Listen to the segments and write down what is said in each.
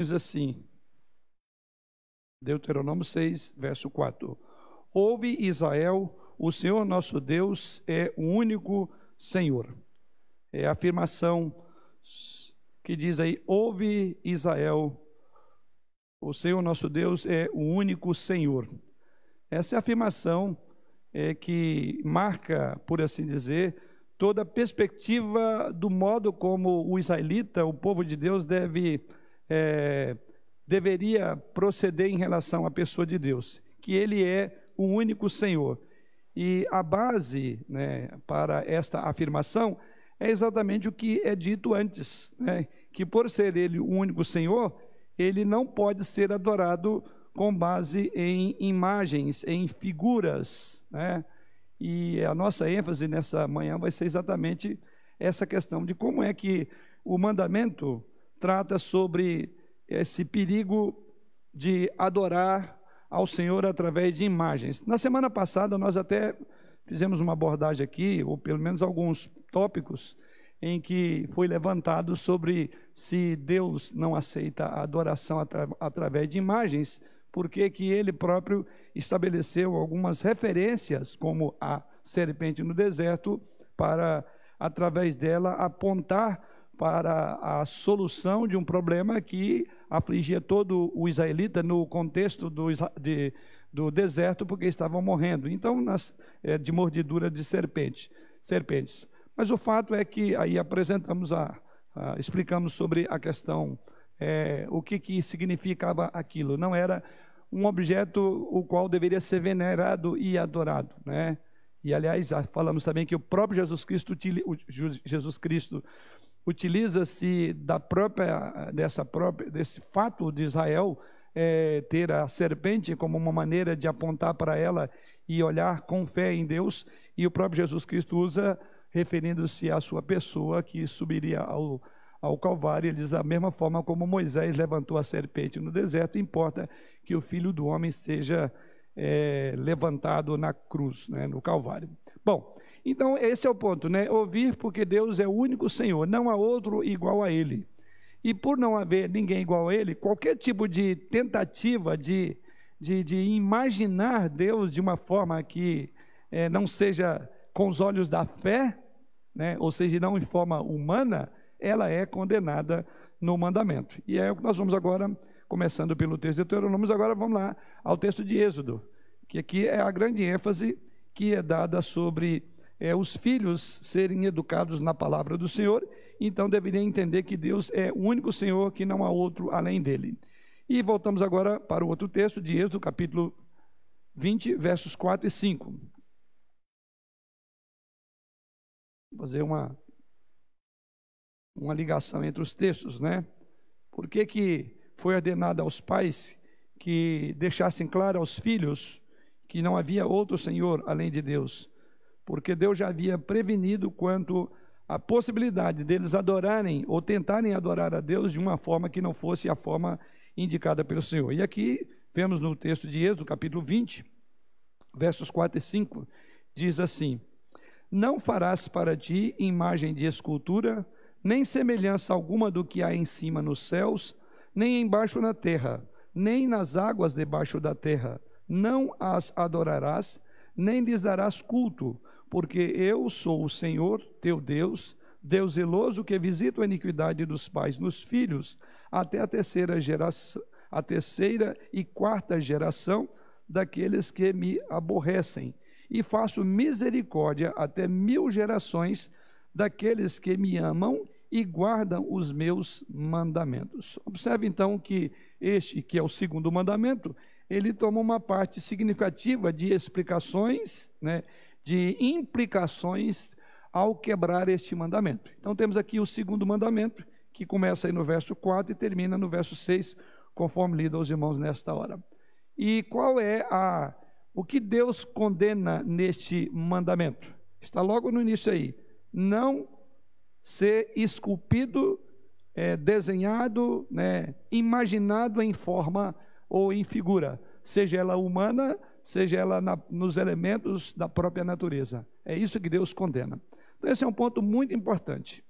diz assim, Deuteronômio 6, verso 4. Ouve Israel, o Senhor nosso Deus é o único Senhor. É a afirmação que diz aí: Ouve Israel, o Senhor nosso Deus é o único Senhor. Essa é a afirmação é, que marca, por assim dizer, toda a perspectiva do modo como o israelita, o povo de Deus, deve, é, deveria proceder em relação à pessoa de Deus, que ele é o único Senhor. E a base né, para esta afirmação é exatamente o que é dito antes, né, que por ser ele o único Senhor, ele não pode ser adorado com base em imagens, em figuras, né? E a nossa ênfase nessa manhã vai ser exatamente essa questão de como é que o mandamento trata sobre esse perigo de adorar ao Senhor através de imagens. Na semana passada, nós até fizemos uma abordagem aqui, ou pelo menos alguns tópicos, em que foi levantado sobre se Deus não aceita a adoração atra através de imagens, porque que ele próprio estabeleceu algumas referências, como a serpente no deserto, para, através dela, apontar para a solução de um problema que afligia todo o israelita no contexto do, de, do deserto, porque estavam morrendo. Então, nas, é, de mordidura de serpente, serpentes. Mas o fato é que aí apresentamos a, a explicamos sobre a questão, é, o que, que significava aquilo. Não era um objeto o qual deveria ser venerado e adorado, né? E aliás, falamos também que o próprio Jesus Cristo, Jesus Cristo utiliza-se da própria, dessa própria, desse fato de Israel é, ter a serpente como uma maneira de apontar para ela e olhar com fé em Deus, e o próprio Jesus Cristo usa referindo-se à sua pessoa que subiria ao, ao Calvário. Ele diz: da mesma forma como Moisés levantou a serpente no deserto, importa que o filho do homem seja é, levantado na cruz, né, no Calvário. Bom, então, esse é o ponto, né? Ouvir porque Deus é o único Senhor, não há outro igual a Ele. E por não haver ninguém igual a Ele, qualquer tipo de tentativa de, de, de imaginar Deus de uma forma que é, não seja com os olhos da fé, né? ou seja, não em forma humana, ela é condenada no mandamento. E é o que nós vamos agora, começando pelo texto de Deuteronômio, agora vamos lá ao texto de Êxodo, que aqui é a grande ênfase que é dada sobre é, os filhos serem educados na palavra do Senhor, então deveriam entender que Deus é o único Senhor, que não há outro além dele. E voltamos agora para o outro texto de Êxodo, capítulo 20, versos 4 e 5. Vou fazer uma, uma ligação entre os textos, né? Por que, que foi ordenado aos pais que deixassem claro aos filhos que não havia outro Senhor além de Deus? Porque Deus já havia prevenido quanto à possibilidade deles adorarem ou tentarem adorar a Deus de uma forma que não fosse a forma indicada pelo Senhor. E aqui vemos no texto de Êxodo, capítulo 20, versos 4 e 5, diz assim: Não farás para ti imagem de escultura, nem semelhança alguma do que há em cima nos céus, nem embaixo na terra, nem nas águas debaixo da terra. Não as adorarás, nem lhes darás culto, porque eu sou o Senhor teu Deus, Deus zeloso que visita a iniquidade dos pais nos filhos, até a terceira geração, a terceira e quarta geração daqueles que me aborrecem, e faço misericórdia até mil gerações daqueles que me amam e guardam os meus mandamentos. Observe então que este, que é o segundo mandamento, ele toma uma parte significativa de explicações, né, de implicações ao quebrar este mandamento. Então temos aqui o segundo mandamento, que começa aí no verso 4 e termina no verso 6, conforme lido aos irmãos nesta hora. E qual é a o que Deus condena neste mandamento? Está logo no início aí. Não ser esculpido, é, desenhado, né, imaginado em forma ou em figura, seja ela humana seja ela na, nos elementos da própria natureza. É isso que Deus condena. Então, esse é um ponto muito importante.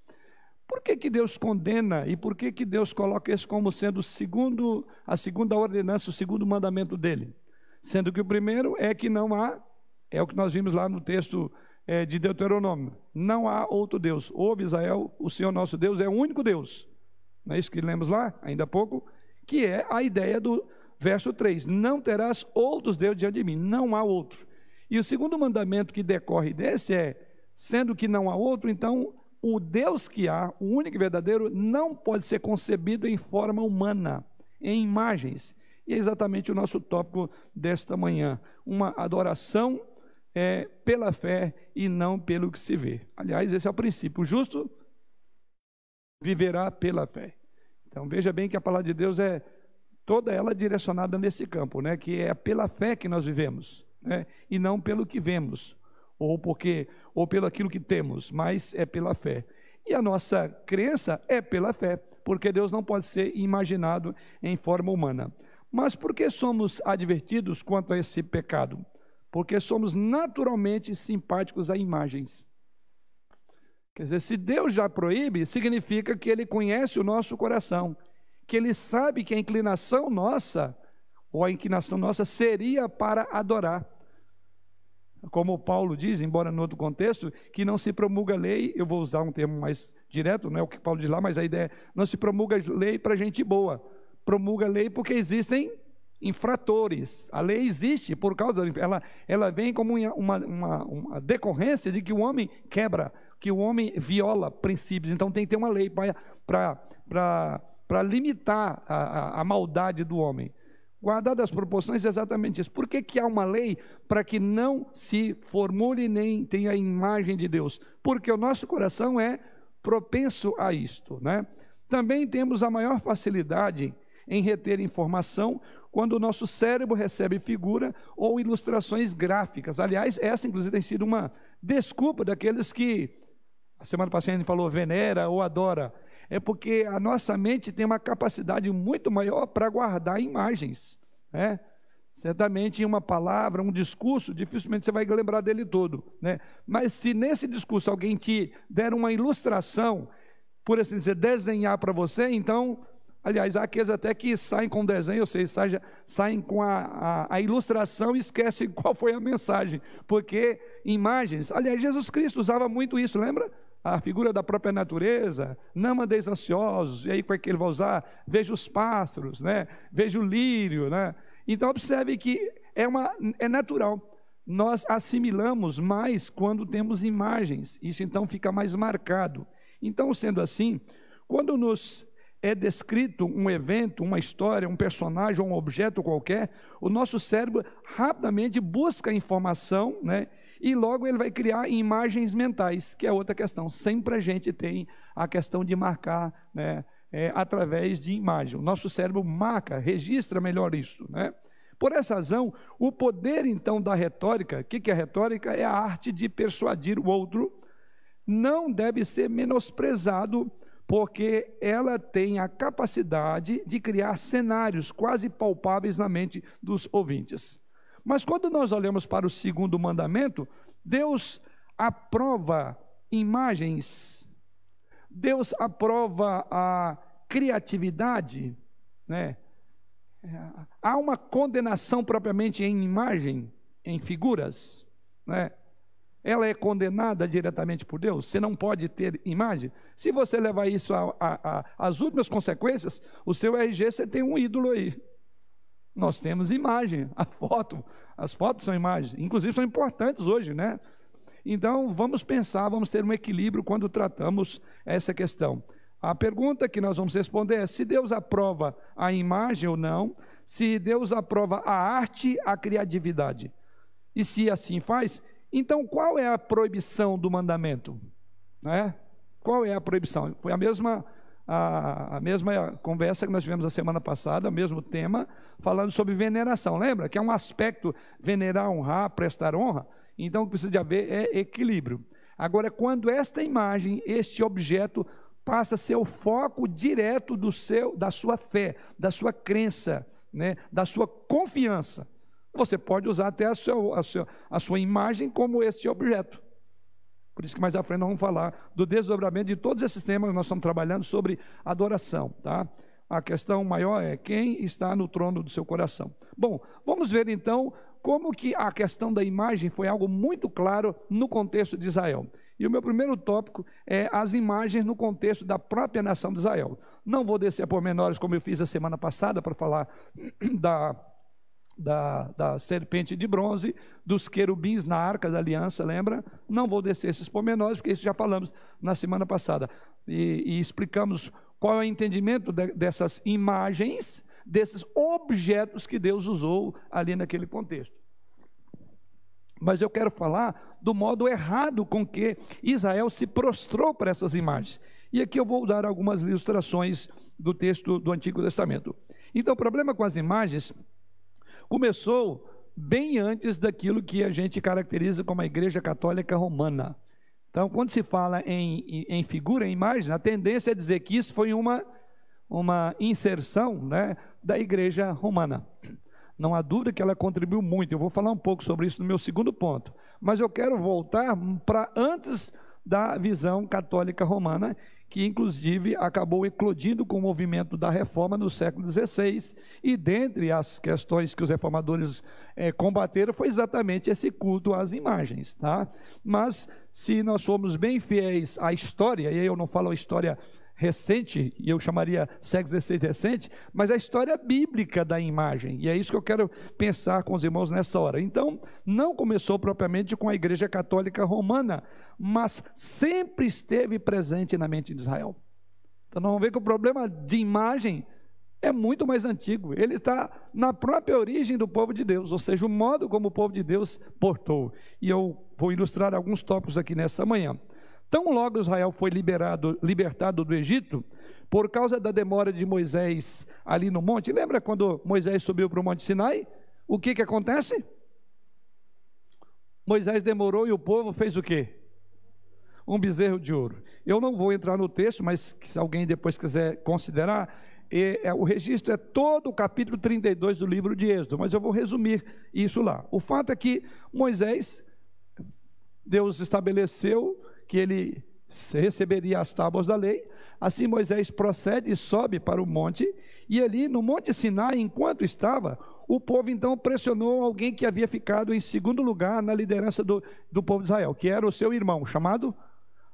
Por que, que Deus condena e por que, que Deus coloca isso como sendo segundo, a segunda ordenança, o segundo mandamento dele? Sendo que o primeiro é que não há, é o que nós vimos lá no texto é, de Deuteronômio: não há outro Deus. Ouve Israel, o Senhor nosso Deus é o único Deus. Não é isso que lemos lá, ainda há pouco? Que é a ideia do verso 3: Não terás outros deuses diante de mim, não há outro. E o segundo mandamento que decorre desse é: sendo que não há outro, então o Deus que há, o único e verdadeiro, não pode ser concebido em forma humana, em imagens. E é exatamente o nosso tópico desta manhã: uma adoração é, pela fé e não pelo que se vê. Aliás, esse é o princípio. O justo viverá pela fé. Então veja bem que a palavra de Deus é toda ela direcionada nesse campo, né? Que é pela fé que nós vivemos, né? E não pelo que vemos, ou porque ou pelo aquilo que temos, mas é pela fé. E a nossa crença é pela fé, porque Deus não pode ser imaginado em forma humana. Mas por que somos advertidos quanto a esse pecado? Porque somos naturalmente simpáticos a imagens. Quer dizer, se Deus já proíbe, significa que Ele conhece o nosso coração, que Ele sabe que a inclinação nossa, ou a inclinação nossa, seria para adorar. Como Paulo diz, embora no outro contexto, que não se promulga lei, eu vou usar um termo mais direto, não é o que Paulo diz lá, mas a ideia é, não se promulga lei para gente boa, promulga lei porque existem infratores. A lei existe por causa, ela, ela vem como uma, uma, uma decorrência de que o homem quebra que o homem viola princípios, então tem que ter uma lei para limitar a, a, a, maldade do homem. Guardadas as proporções, é exatamente isso. Por que, que há uma lei para que não se formule nem tenha a imagem de Deus? Porque o nosso coração é propenso a isto. Né? Também temos a maior facilidade em reter informação quando o nosso cérebro recebe figura ou ilustrações gráficas. Aliás, essa inclusive tem sido uma desculpa daqueles que a semana passada a gente falou venera ou adora. É porque a nossa mente tem uma capacidade muito maior para guardar imagens. Né? Certamente, uma palavra, um discurso, dificilmente você vai lembrar dele todo. Né? Mas se nesse discurso alguém te der uma ilustração, por assim dizer, desenhar para você, então Aliás, há aqueles até que saem com desenho, ou seja, saem com a, a, a, ilustração e esquecem qual foi a mensagem, porque imagens. Aliás, Jesus Cristo usava muito isso, lembra? A figura da própria natureza, não andeis ansiosos, e aí como é que ele vai usar? Veja os pássaros, né? veja o lírio. Né? Então observe que é, uma, é natural. Nós assimilamos mais quando temos imagens, isso então fica mais marcado. Então, sendo assim, quando nos é descrito um evento, uma história, um personagem ou um objeto qualquer, o nosso cérebro rapidamente busca informação, né? E logo ele vai criar imagens mentais, que é outra questão. Sempre a gente tem a questão de marcar né, é, através de imagem. O nosso cérebro marca, registra melhor isso. Né? Por essa razão, o poder então da retórica, o que, que é retórica? É a arte de persuadir o outro, não deve ser menosprezado, porque ela tem a capacidade de criar cenários quase palpáveis na mente dos ouvintes. Mas quando nós olhamos para o segundo mandamento, Deus aprova imagens, Deus aprova a criatividade, né? Há uma condenação propriamente em imagem, em figuras, né? Ela é condenada diretamente por Deus. Você não pode ter imagem. Se você levar isso às últimas consequências, o seu RG você tem um ídolo aí. Nós temos imagem, a foto, as fotos são imagens, inclusive são importantes hoje, né? Então, vamos pensar, vamos ter um equilíbrio quando tratamos essa questão. A pergunta que nós vamos responder é se Deus aprova a imagem ou não, se Deus aprova a arte, a criatividade. E se assim faz, então qual é a proibição do mandamento? Né? Qual é a proibição? Foi a mesma a, a mesma conversa que nós tivemos a semana passada, o mesmo tema, falando sobre veneração. Lembra? Que é um aspecto venerar, honrar, prestar honra. Então, o que precisa de haver é equilíbrio. Agora, quando esta imagem, este objeto, passa a ser o foco direto do seu, da sua fé, da sua crença, né, da sua confiança, você pode usar até a sua, a sua, a sua imagem como este objeto. Por isso que mais à frente nós vamos falar do desdobramento de todos esses temas que nós estamos trabalhando sobre adoração, tá? A questão maior é quem está no trono do seu coração. Bom, vamos ver então como que a questão da imagem foi algo muito claro no contexto de Israel. E o meu primeiro tópico é as imagens no contexto da própria nação de Israel. Não vou descer a pormenores como eu fiz a semana passada para falar da, da, da, serpente de bronze, dos querubins na arca da aliança, lembra? Não vou descer esses pormenores, porque isso já falamos na semana passada. E, e explicamos qual é o entendimento de, dessas imagens, desses objetos que Deus usou ali naquele contexto. Mas eu quero falar do modo errado com que Israel se prostrou para essas imagens. E aqui eu vou dar algumas ilustrações do texto do Antigo Testamento. Então, o problema com as imagens começou bem antes daquilo que a gente caracteriza como a Igreja Católica Romana. Então, quando se fala em, em figura, em imagem, a tendência é dizer que isso foi uma, uma inserção né, da Igreja Romana. Não há dúvida que ela contribuiu muito. Eu vou falar um pouco sobre isso no meu segundo ponto. Mas eu quero voltar para antes da visão católica romana, que inclusive acabou eclodindo com o movimento da reforma no século XVI, e dentre as questões que os reformadores é, combateram foi exatamente esse culto às imagens. Tá? Mas se nós formos bem fiéis à história, e aí eu não falo a história recente, e eu chamaria século XVI recente, mas a história bíblica da imagem, e é isso que eu quero pensar com os irmãos nessa hora. Então, não começou propriamente com a Igreja Católica Romana, mas sempre esteve presente na mente de Israel. Então, nós vamos ver que o problema de imagem é muito mais antigo. Ele está na própria origem do povo de Deus, ou seja, o modo como o povo de Deus portou. E eu vou ilustrar alguns tópicos aqui nessa manhã. Tão logo Israel foi liberado, libertado do Egito, por causa da demora de Moisés ali no monte. Lembra quando Moisés subiu para o Monte Sinai? O que, que acontece? Moisés demorou e o povo fez o quê? Um bezerro de ouro. Eu não vou entrar no texto, mas se alguém depois quiser considerar, é, é, o registro é todo o capítulo 32 do livro de Êxodo, mas eu vou resumir isso lá. O fato é que Moisés, Deus estabeleceu que ele receberia as tábuas da lei. Assim Moisés procede e sobe para o monte, e ali no Monte Sinai, enquanto estava, o povo então pressionou alguém que havia ficado em segundo lugar na liderança do, do povo de Israel, que era o seu irmão, chamado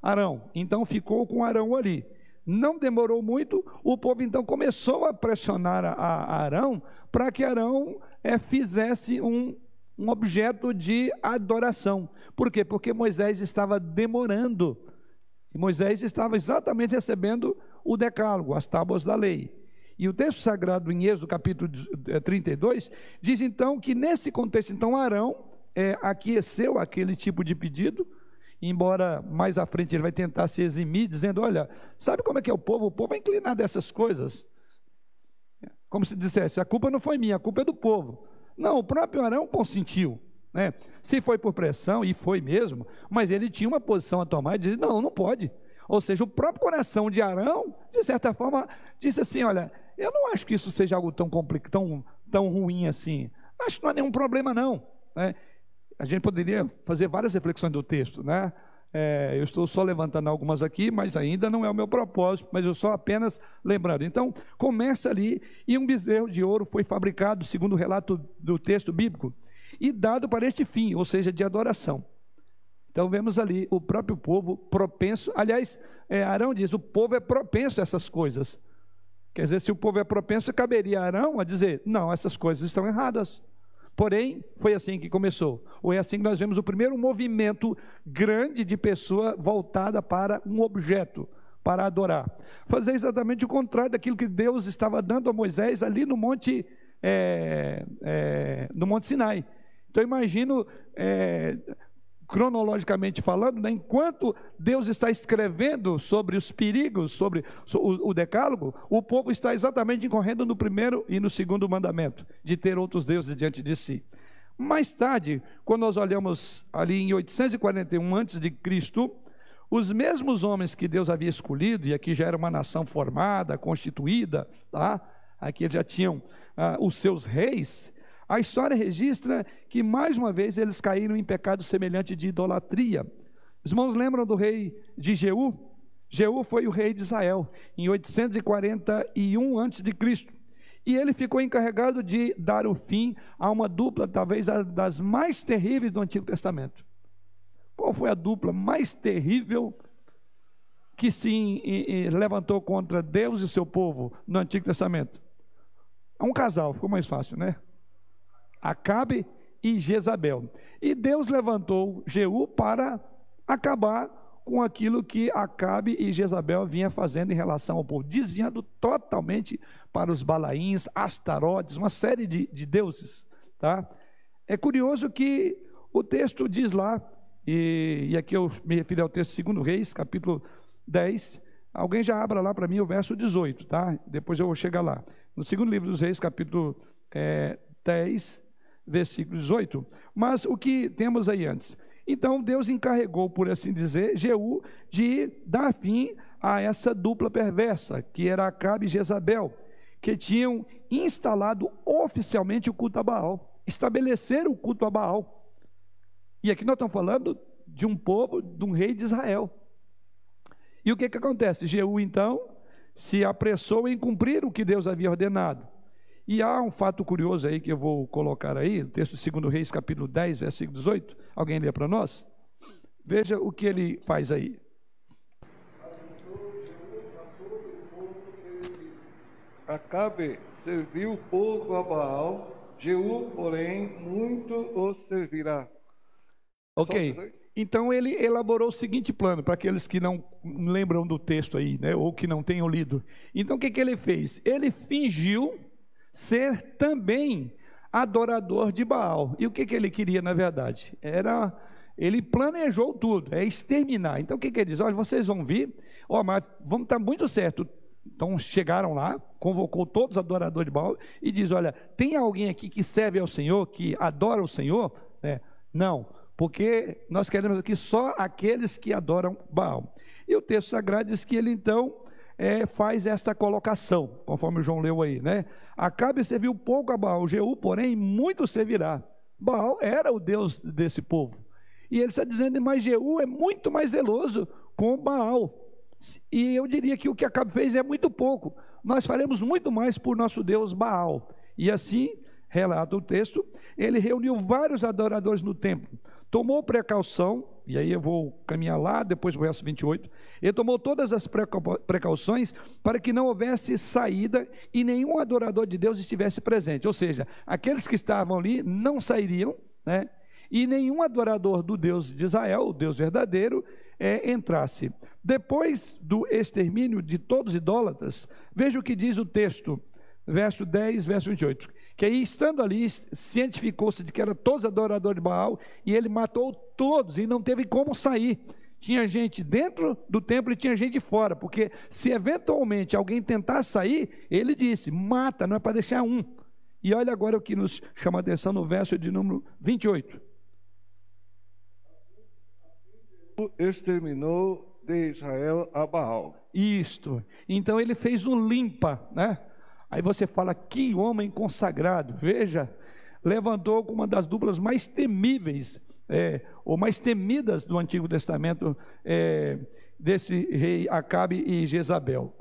Arão. Então ficou com Arão ali. Não demorou muito, o povo então começou a pressionar a, a Arão para que Arão é, fizesse um, um objeto de adoração. Por quê? Porque Moisés estava demorando. E Moisés estava exatamente recebendo o decálogo, as tábuas da lei. E o texto sagrado em Êxodo capítulo 32 eh, diz então que nesse contexto, então Arão é, aqueceu aquele tipo de pedido, embora mais à frente ele vai tentar se eximir, dizendo: Olha, sabe como é que é o povo? O povo é inclinado a essas coisas. Como se dissesse: a culpa não foi minha, a culpa é do povo. Não, o próprio Arão consentiu. Né? Se foi por pressão, e foi mesmo, mas ele tinha uma posição a tomar e disse: não, não pode. Ou seja, o próprio coração de Arão, de certa forma, disse assim: olha, eu não acho que isso seja algo tão, tão, tão ruim assim. Acho que não há nenhum problema, não. Né? A gente poderia fazer várias reflexões do texto, né? É, eu estou só levantando algumas aqui, mas ainda não é o meu propósito, mas eu só apenas lembrando. Então, começa ali, e um bezerro de ouro foi fabricado, segundo o relato do texto bíblico, e dado para este fim, ou seja, de adoração. Então vemos ali o próprio povo propenso, aliás, é, Arão diz: o povo é propenso a essas coisas. Quer dizer, se o povo é propenso, caberia a Arão a dizer: não, essas coisas estão erradas. Porém, foi assim que começou. Ou é assim que nós vemos o primeiro movimento grande de pessoa voltada para um objeto, para adorar. Fazer exatamente o contrário daquilo que Deus estava dando a Moisés ali no monte, é, é, no monte Sinai. Então, imagino, é, cronologicamente falando, né, enquanto Deus está escrevendo sobre os perigos, sobre o, o, decálogo, o povo está exatamente incorrendo no primeiro e no segundo mandamento, de ter outros deuses diante de si. Mais tarde, quando nós olhamos ali em 841 a.C., os mesmos homens que Deus havia escolhido, e aqui já era uma nação formada, constituída, tá? aqui já tinham ah, os seus reis, a história registra que, mais uma vez, eles caíram em pecado semelhante de idolatria. Os irmãos lembram do rei de Jeú? Jeú foi o rei de Israel em 841 a.C. E ele ficou encarregado de dar o fim a uma dupla, talvez das mais terríveis do Antigo Testamento. Qual foi a dupla mais terrível que se levantou contra Deus e seu povo no Antigo Testamento? É um casal, ficou mais fácil, né? Acabe e Jezabel. E Deus levantou Jeú para acabar com aquilo que Acabe e Jezabel vinha fazendo em relação ao povo, desviando totalmente para os Balaíns, Astarotes, uma série de, de deuses. Tá? É curioso que o texto diz lá, e, e aqui eu me refiro ao texto 2 Reis, capítulo 10. Alguém já abra lá para mim o verso 18, tá? Depois eu vou chegar lá. No segundo livro dos Reis, capítulo é, 10, versículo 18. Mas o que temos aí antes? Então Deus encarregou, por assim dizer, Jeú de dar fim a essa dupla perversa, que era Acabe e Jezabel, que tinham instalado oficialmente o culto a Baal, estabeleceram o culto a Baal. E aqui nós estamos falando de um povo, de um rei de Israel. E o que, que acontece? Jeú, então, se apressou em cumprir o que Deus havia ordenado. E há um fato curioso aí que eu vou colocar aí, o texto de 2 Reis, capítulo 10, versículo 18. Alguém lê para nós? Veja o que ele faz aí. Acabe serviu o povo a Baal, Jeú, porém, muito o servirá. Ok. Então ele elaborou o seguinte plano, para aqueles que não lembram do texto aí, né, ou que não tenham lido. Então o que, que ele fez? Ele fingiu ser também adorador de Baal. E o que, que ele queria, na verdade? Era. Ele planejou tudo, é exterminar. Então o que, que ele diz? Olha, vocês vão vir, ó, mas vamos estar muito certo. Então chegaram lá, convocou todos os adoradores de Baal e diz: Olha, tem alguém aqui que serve ao Senhor, que adora o Senhor? É, não, porque nós queremos aqui só aqueles que adoram Baal. E o texto sagrado diz que ele então é, faz esta colocação, conforme o João leu aí, né? Acabe serviu pouco a Baal, Jeú, porém, muito servirá. Baal era o Deus desse povo. E ele está dizendo, mas Jeú é muito mais zeloso com Baal. E eu diria que o que Acabe fez é muito pouco. Nós faremos muito mais por nosso Deus Baal. E assim, relata o texto, ele reuniu vários adoradores no templo tomou precaução, e aí eu vou caminhar lá, depois do verso 28. Ele tomou todas as precauções para que não houvesse saída e nenhum adorador de Deus estivesse presente. Ou seja, aqueles que estavam ali não sairiam, né? E nenhum adorador do Deus de Israel, o Deus verdadeiro, é, entrasse. Depois do extermínio de todos os idólatras, veja o que diz o texto, verso 10, verso 28 que aí, estando ali, cientificou-se de que era todos adoradores de Baal, e ele matou todos, e não teve como sair. Tinha gente dentro do templo e tinha gente fora, porque se eventualmente alguém tentar sair, ele disse: mata, não é para deixar um. E olha agora o que nos chama a atenção no verso de número 28. Exterminou de Israel a Baal. Isto. Então ele fez um limpa, né? Aí você fala, que homem consagrado, veja, levantou uma das duplas mais temíveis, é, ou mais temidas do Antigo Testamento, é, desse rei Acabe e Jezabel.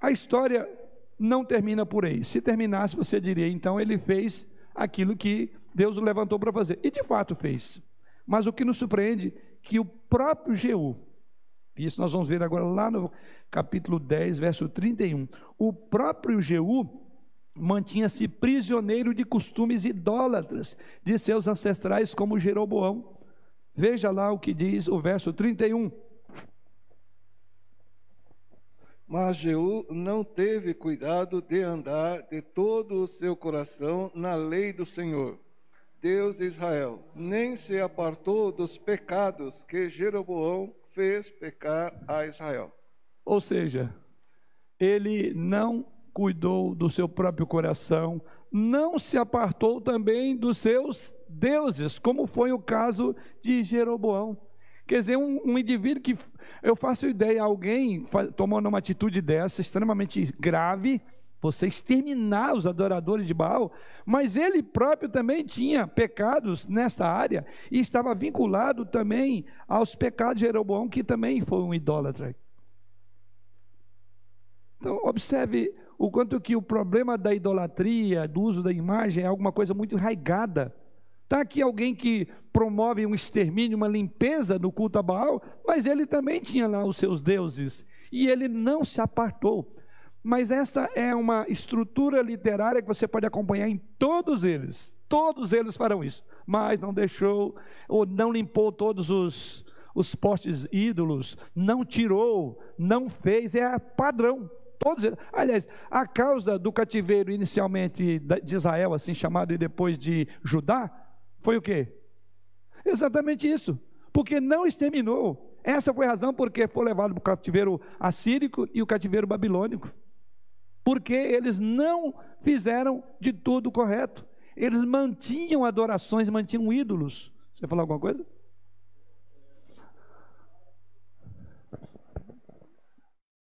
A história não termina por aí. Se terminasse, você diria, então ele fez aquilo que Deus o levantou para fazer. E de fato fez. Mas o que nos surpreende que o próprio Jeú, isso nós vamos ver agora lá no capítulo 10, verso 31. O próprio Jeú mantinha-se prisioneiro de costumes idólatras de seus ancestrais, como Jeroboão. Veja lá o que diz o verso 31. Mas Jeú não teve cuidado de andar de todo o seu coração na lei do Senhor, Deus de Israel, nem se apartou dos pecados que Jeroboão fez pecar a Israel. Ou seja, ele não cuidou do seu próprio coração, não se apartou também dos seus deuses, como foi o caso de Jeroboão. Quer dizer, um, um indivíduo que eu faço ideia, alguém tomando uma atitude dessa, extremamente grave, você exterminar os adoradores de Baal, mas ele próprio também tinha pecados nessa área e estava vinculado também aos pecados de Jeroboão, que também foi um idólatra. Então, observe o quanto que o problema da idolatria, do uso da imagem, é alguma coisa muito enraigada. Está aqui alguém que promove um extermínio, uma limpeza no culto a Baal, mas ele também tinha lá os seus deuses e ele não se apartou. Mas essa é uma estrutura literária que você pode acompanhar em todos eles. Todos eles farão isso. Mas não deixou, ou não limpou todos os, os postes ídolos, não tirou, não fez, é padrão. Todos eles. Aliás, a causa do cativeiro inicialmente de Israel, assim chamado, e depois de Judá, foi o quê? Exatamente isso. Porque não exterminou. Essa foi a razão porque foi levado para o cativeiro assírico e o cativeiro babilônico. Porque eles não fizeram de tudo correto. Eles mantinham adorações, mantinham ídolos. Você falar alguma coisa?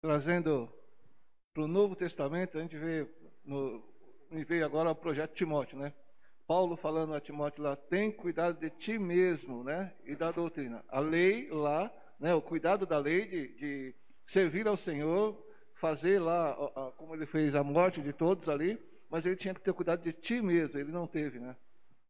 Trazendo para o Novo Testamento, a gente vê, no, agora o projeto Timóteo, né? Paulo falando a Timóteo lá, tem cuidado de ti mesmo, né? E da doutrina. A lei lá, né? O cuidado da lei de, de servir ao Senhor, fazer lá, como ele fez a morte de todos ali, mas ele tinha que ter cuidado de ti mesmo, ele não teve, né?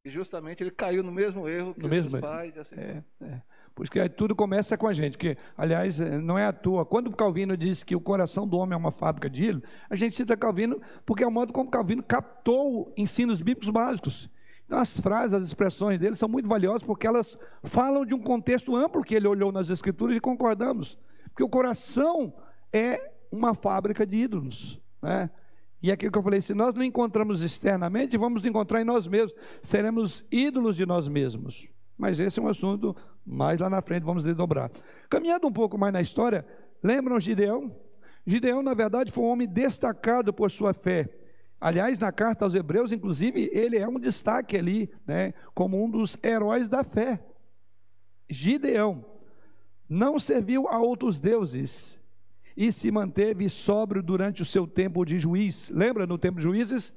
E justamente ele caiu no mesmo erro que no os mesmo, pais. Assim. É, é. Por isso que tudo começa com a gente, que, aliás, eh, não é à toa. Quando Calvino diz que o coração do homem é uma fábrica de ídolo, a gente cita Calvino porque é o modo como Calvino captou ensinos bíblicos básicos. Então, as frases, as expressões dele são muito valiosas porque elas falam de um contexto amplo que ele olhou nas Escrituras e concordamos. Porque o coração é uma fábrica de ídolos. Né? E aquilo que eu falei, se nós não encontramos externamente, vamos encontrar em nós mesmos. Seremos ídolos de nós mesmos. Mas esse é um assunto mais lá na frente, vamos desdobrar. Caminhando um pouco mais na história, lembram Gideão? Gideão, na verdade, foi um homem destacado por sua fé. Aliás, na carta aos Hebreus, inclusive, ele é um destaque ali, né, como um dos heróis da fé. Gideão não serviu a outros deuses e se manteve sóbrio durante o seu tempo de juiz. Lembra no tempo de juízes?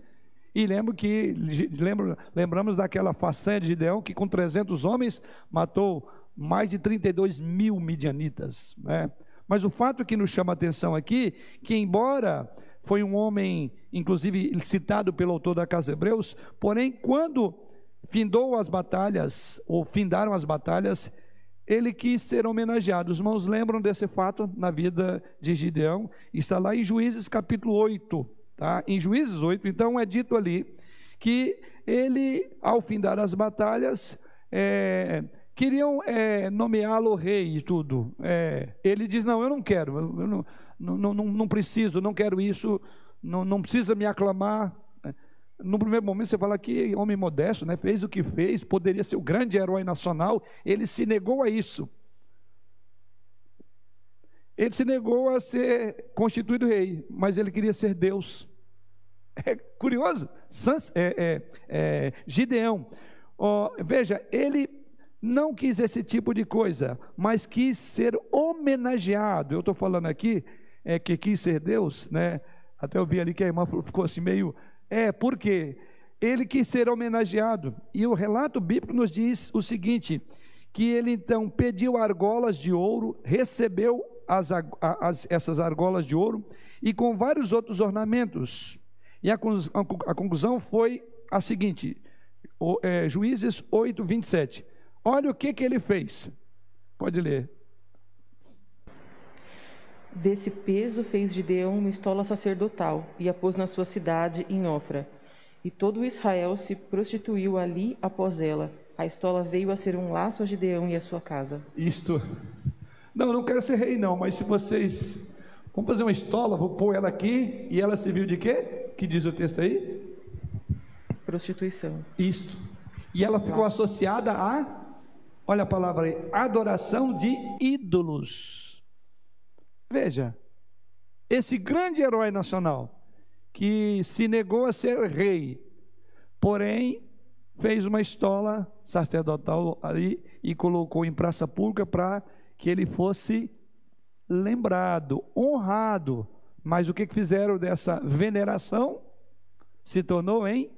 E lembro que lembro, lembramos daquela façanha de Gideão que com 300 homens matou mais de 32 mil midianitas. Né? Mas o fato que nos chama a atenção aqui, que embora foi um homem, inclusive citado pelo autor da Casa Hebreus, porém quando findou as batalhas, ou findaram as batalhas, ele quis ser homenageado. Os irmãos lembram desse fato na vida de Gideão? Está lá em Juízes capítulo 8, Tá? Em Juízes 8, então, é dito ali que ele, ao findar as batalhas, é, queriam é, nomeá-lo rei e tudo. É, ele diz: Não, eu não quero, eu não, não, não, não preciso, não quero isso, não, não precisa me aclamar. No primeiro momento você fala que homem modesto, né, fez o que fez, poderia ser o grande herói nacional, ele se negou a isso. Ele se negou a ser constituído rei, mas ele queria ser Deus. É curioso. Sans, é, é, é, Gideão, oh, veja, ele não quis esse tipo de coisa, mas quis ser homenageado. Eu estou falando aqui é, que quis ser Deus, né? Até eu vi ali que a irmã ficou assim meio. É, porque ele quis ser homenageado. E o relato bíblico nos diz o seguinte: que ele então pediu argolas de ouro, recebeu as, as, essas argolas de ouro e com vários outros ornamentos. E a, a conclusão foi a seguinte: o, é, Juízes 8, 27. Olha o que, que ele fez. Pode ler. Desse peso fez Gideão uma estola sacerdotal e a pôs na sua cidade, em Ofra. E todo Israel se prostituiu ali após ela. A estola veio a ser um laço a Gideão e a sua casa. Isto. Não, não quero ser rei, não, mas se vocês. Vamos fazer uma estola, vou pôr ela aqui e ela serviu de quê? que diz o texto aí? Prostituição. Isto. E ela ficou associada a, olha a palavra aí, adoração de ídolos. Veja, esse grande herói nacional, que se negou a ser rei, porém fez uma estola sacerdotal ali e colocou em praça pública para que ele fosse lembrado, honrado Mas o que fizeram dessa veneração? Se tornou em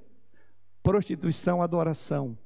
prostituição, adoração.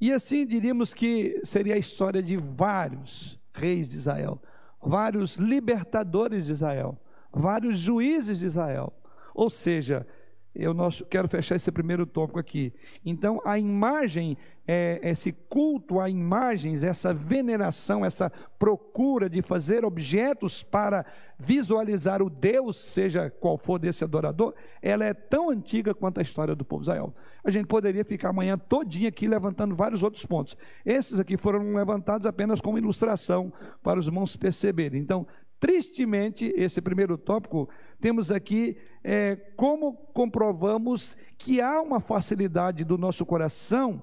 E assim diríamos que seria a história de vários reis de Israel, vários libertadores de Israel, vários juízes de Israel. Ou seja, eu quero fechar esse primeiro tópico aqui. Então, a imagem, é, esse culto a imagens, essa veneração, essa procura de fazer objetos para visualizar o Deus, seja qual for desse adorador, ela é tão antiga quanto a história do povo de Israel. A gente poderia ficar amanhã todinha aqui levantando vários outros pontos. Esses aqui foram levantados apenas como ilustração para os irmãos perceberem. Então, tristemente, esse primeiro tópico, temos aqui é, como comprovamos que há uma facilidade do nosso coração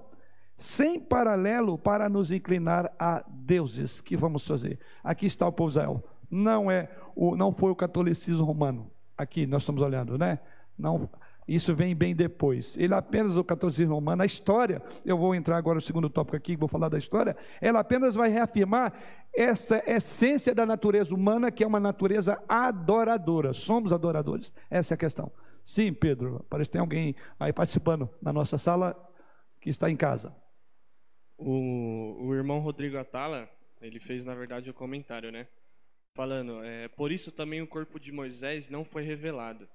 sem paralelo para nos inclinar a deuses. que vamos fazer? Aqui está o povo de Israel. Não é o, não foi o catolicismo romano. Aqui nós estamos olhando, né? Não, isso vem bem depois. Ele apenas o catolicismo romano, a história, eu vou entrar agora no segundo tópico aqui, vou falar da história, ela apenas vai reafirmar essa essência da natureza humana, que é uma natureza adoradora. Somos adoradores. Essa é a questão. Sim, Pedro, parece que tem alguém aí participando na nossa sala que está em casa. O, o irmão Rodrigo Atala, ele fez na verdade o um comentário, né? Falando, é, por isso também o corpo de Moisés não foi revelado.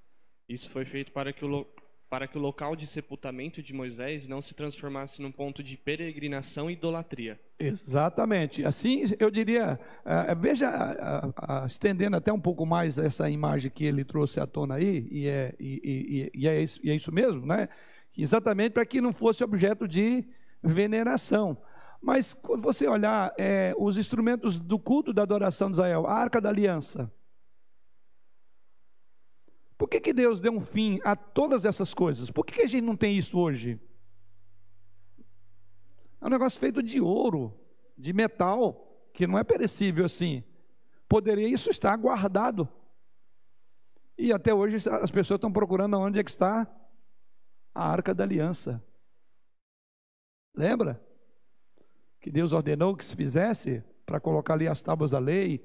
Isso foi feito para que o, para que o local de sepultamento de Moisés não se transformasse num ponto de peregrinação e idolatria. Exatamente. Assim, eu diria, uh, veja, uh, uh, estendendo até um pouco mais essa imagem que ele trouxe à tona aí, e é, e, e, e é, isso, e é isso mesmo, né? Exatamente para que não fosse objeto de veneração. Mas quando você olhar é, os instrumentos do culto da adoração de Israel, a arca da aliança, por que, que Deus deu um fim a todas essas coisas? Por que, que a gente não tem isso hoje? É um negócio feito de ouro, de metal, que não é perecível assim. Poderia isso estar guardado. E até hoje as pessoas estão procurando onde é que está a arca da aliança. Lembra? Que Deus ordenou que se fizesse para colocar ali as tábuas da lei,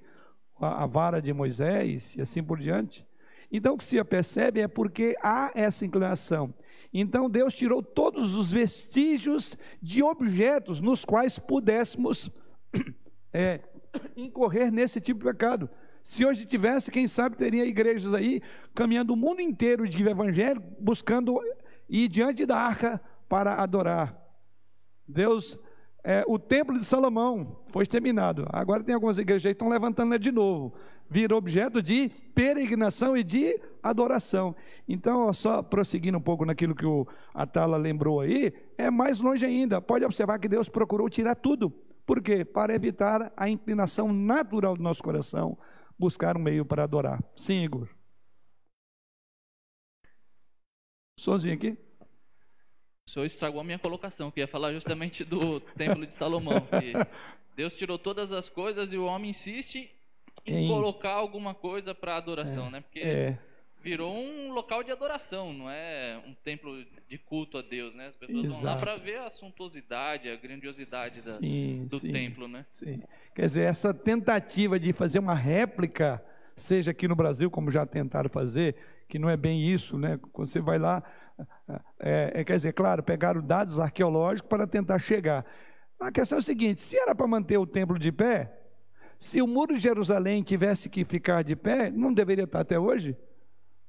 a, a vara de Moisés e assim por diante. Então, o que se percebe é porque há essa inclinação. Então, Deus tirou todos os vestígios de objetos nos quais pudéssemos é, incorrer nesse tipo de pecado. Se hoje tivesse, quem sabe teria igrejas aí caminhando o mundo inteiro de evangelho, buscando ir diante da arca para adorar. Deus, é, o templo de Salomão foi exterminado. Agora tem algumas igrejas que estão levantando de novo vira objeto de peregrinação e de adoração. Então, só prosseguindo um pouco naquilo que o Atala lembrou aí, é mais longe ainda. Pode observar que Deus procurou tirar tudo. Por quê? Para evitar a inclinação natural do nosso coração, buscar um meio para adorar. Sim, Igor. Sozinho aqui? O senhor estragou a minha colocação, que ia falar justamente do Templo de Salomão. Deus tirou todas as coisas e o homem insiste em, colocar alguma coisa para adoração, é, né? Porque é. virou um local de adoração, não é um templo de culto a Deus, né? As pessoas Exato. vão lá para ver a suntuosidade, a grandiosidade da, sim, do sim, templo, né? Sim. Quer dizer, essa tentativa de fazer uma réplica, seja aqui no Brasil, como já tentaram fazer, que não é bem isso, né? Quando você vai lá, é, é, quer dizer, claro, pegaram dados arqueológicos para tentar chegar. A questão é a seguinte: se era para manter o templo de pé, se o muro de Jerusalém tivesse que ficar de pé, não deveria estar até hoje.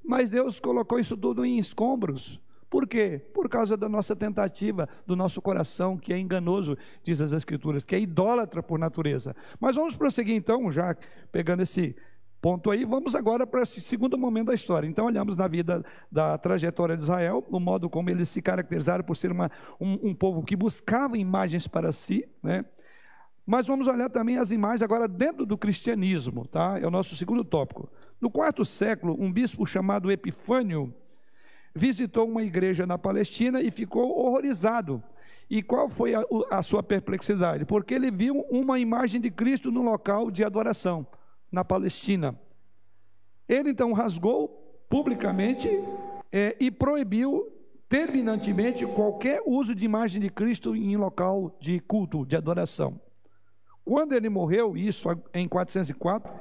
Mas Deus colocou isso tudo em escombros. Por quê? Por causa da nossa tentativa, do nosso coração, que é enganoso, diz as Escrituras, que é idólatra por natureza. Mas vamos prosseguir então, já pegando esse ponto aí, vamos agora para esse segundo momento da história. Então, olhamos na vida da trajetória de Israel, no modo como eles se caracterizaram por ser uma, um, um povo que buscava imagens para si, né? Mas vamos olhar também as imagens agora dentro do cristianismo, tá? É o nosso segundo tópico. No quarto século, um bispo chamado Epifânio visitou uma igreja na Palestina e ficou horrorizado. E qual foi a, a sua perplexidade? Porque ele viu uma imagem de Cristo no local de adoração, na Palestina. Ele então rasgou publicamente é, e proibiu terminantemente qualquer uso de imagem de Cristo em local de culto, de adoração. Quando ele morreu, isso em 404,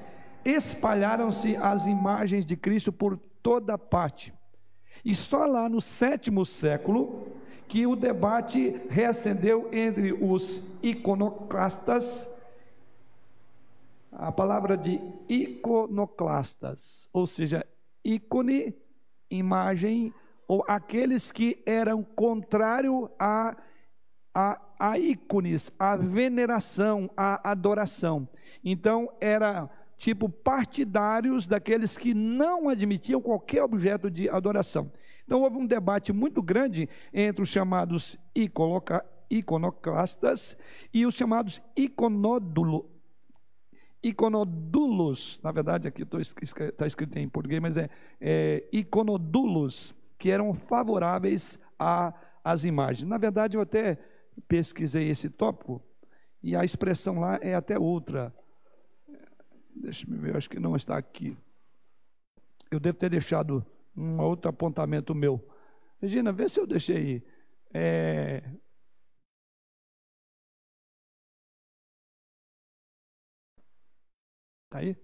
espalharam-se as imagens de Cristo por toda parte. E só lá no sétimo século que o debate reacendeu entre os iconoclastas, a palavra de iconoclastas, ou seja, ícone, imagem, ou aqueles que eram contrário a, a, a ícones, a veneração, a adoração. Então, era tipo partidários daqueles que não admitiam qualquer objeto de adoração. Então houve um debate muito grande entre os chamados iconoclastas e os chamados iconódulo, iconodulos. Na verdade, aqui está escrito em português, mas é, é iconodulos, que eram favoráveis às imagens. Na verdade, eu até pesquisei esse tópico e a expressão lá é até outra. Deixa eu ver, acho que não está aqui. Eu devo ter deixado um outro apontamento meu. Regina, vê se eu deixei. É... Tá aí?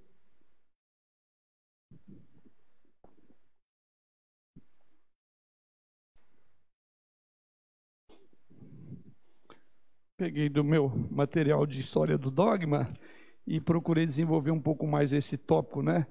Peguei do meu material de história do dogma e procurei desenvolver um pouco mais esse tópico, né?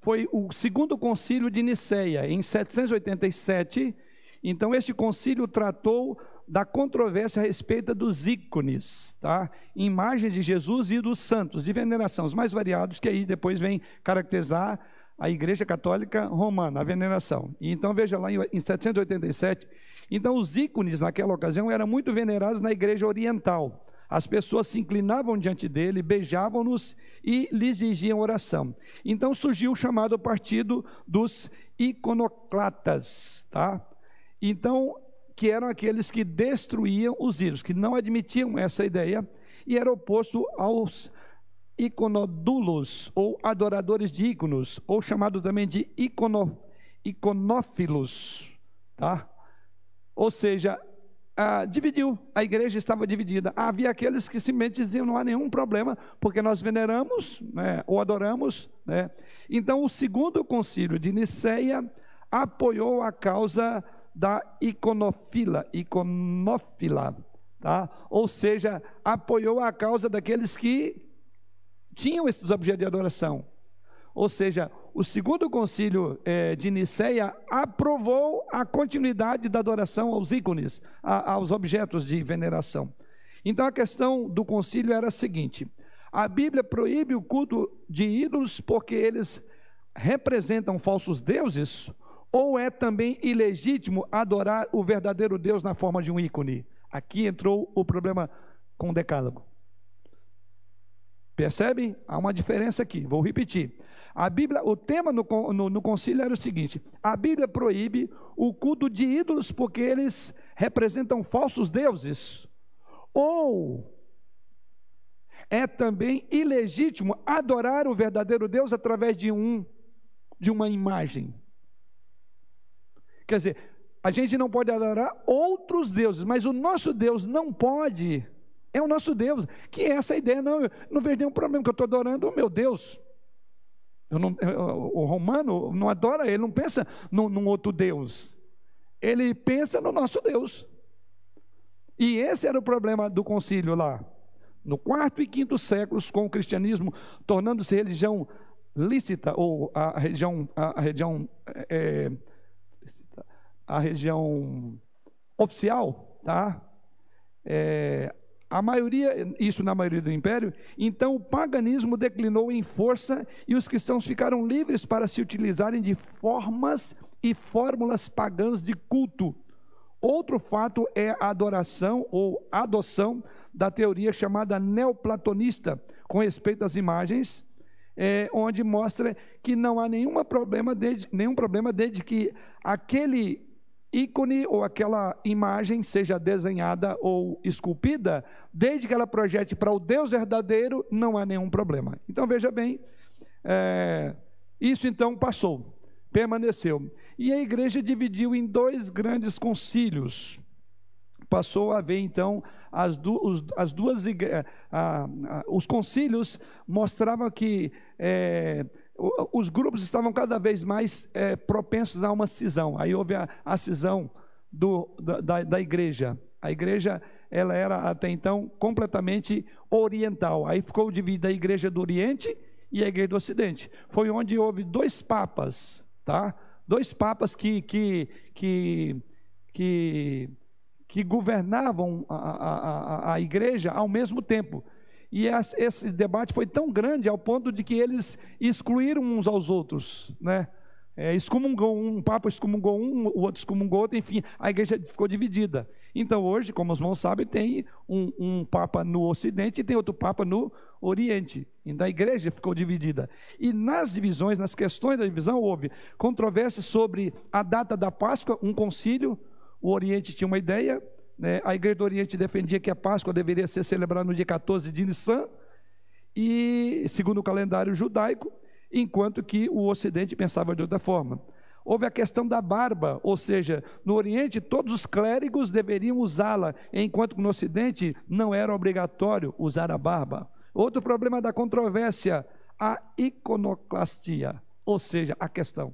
Foi o segundo concílio de Niceia, em 787. Então, este concílio tratou da controvérsia a respeito dos ícones, tá? Imagens de Jesus e dos santos, de veneração, os mais variados, que aí depois vem caracterizar a Igreja Católica Romana, a veneração. E então, veja lá em 787. Então, os ícones naquela ocasião eram muito venerados na Igreja Oriental. As pessoas se inclinavam diante dele, beijavam-nos e lhes diziam oração. Então surgiu o chamado partido dos iconoclatas, tá? Então, que eram aqueles que destruíam os ídolos, que não admitiam essa ideia, e era oposto aos iconodulos, ou adoradores de íconos, ou chamado também de icono, iconófilos, tá? Ou seja, ah, dividiu, a igreja estava dividida. Havia aqueles que simplesmente diziam: não há nenhum problema, porque nós veneramos né, ou adoramos. Né? Então, o segundo concílio de Niceia apoiou a causa da iconofila, iconófila, tá? ou seja, apoiou a causa daqueles que tinham esses objetos de adoração. Ou seja, o segundo concílio é, de Niceia aprovou a continuidade da adoração aos ícones, a, aos objetos de veneração. Então a questão do concílio era a seguinte: a Bíblia proíbe o culto de ídolos porque eles representam falsos deuses, ou é também ilegítimo adorar o verdadeiro Deus na forma de um ícone? Aqui entrou o problema com o decálogo. Percebe? Há uma diferença aqui. Vou repetir. A Bíblia, o tema no, no, no concílio era o seguinte: a Bíblia proíbe o culto de ídolos porque eles representam falsos deuses. Ou é também ilegítimo adorar o verdadeiro Deus através de um de uma imagem. Quer dizer, a gente não pode adorar outros deuses, mas o nosso Deus não pode. É o nosso Deus. Que é essa ideia, não, não vejo nenhum problema que eu estou adorando o meu Deus. Não, o romano não adora ele, não pensa num, num outro Deus. Ele pensa no nosso Deus. E esse era o problema do concílio lá. No quarto e quinto séculos, com o cristianismo tornando-se religião lícita, ou a religião, a, religião, é, a religião oficial, tá? É, a maioria, isso na maioria do império, então o paganismo declinou em força e os cristãos ficaram livres para se utilizarem de formas e fórmulas pagãs de culto. Outro fato é a adoração ou adoção da teoria chamada neoplatonista com respeito às imagens, é, onde mostra que não há nenhuma problema desde, nenhum problema desde que aquele ícone ou aquela imagem seja desenhada ou esculpida, desde que ela projete para o Deus verdadeiro, não há nenhum problema. Então veja bem, é, isso então passou, permaneceu. E a igreja dividiu em dois grandes concílios. passou a haver então as, du os, as duas a, os concílios mostravam que é, os grupos estavam cada vez mais é, propensos a uma cisão. Aí houve a, a cisão do, da, da igreja. A igreja ela era até então completamente oriental. Aí ficou dividida a igreja do Oriente e a igreja do Ocidente. Foi onde houve dois papas, tá? Dois papas que que que que, que governavam a, a, a, a igreja ao mesmo tempo. E esse debate foi tão grande ao ponto de que eles excluíram uns aos outros, né? É, excomungou um, um papa excomungou um, o outro excomungou outro, enfim, a igreja ficou dividida. Então hoje, como os irmãos sabem, tem um, um papa no ocidente e tem outro papa no oriente. Então a igreja ficou dividida. E nas divisões, nas questões da divisão, houve controvérsia sobre a data da Páscoa, um concílio, o oriente tinha uma ideia, né? a igreja do oriente defendia que a Páscoa deveria ser celebrada no dia 14 de Nissan, e segundo o calendário judaico, enquanto que o Ocidente pensava de outra forma. Houve a questão da barba, ou seja, no Oriente todos os clérigos deveriam usá-la, enquanto que no Ocidente não era obrigatório usar a barba. Outro problema da controvérsia, a iconoclastia, ou seja, a questão.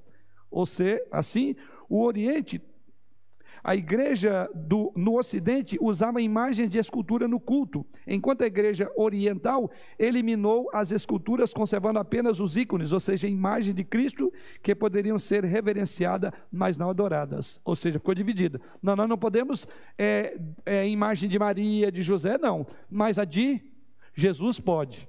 Ou seja, assim, o Oriente a igreja do, no Ocidente usava imagens de escultura no culto, enquanto a igreja oriental eliminou as esculturas, conservando apenas os ícones, ou seja, imagens de Cristo que poderiam ser reverenciadas, mas não adoradas. Ou seja, ficou dividida. Não, nós não podemos é, é, imagem de Maria, de José, não, mas a de Jesus pode.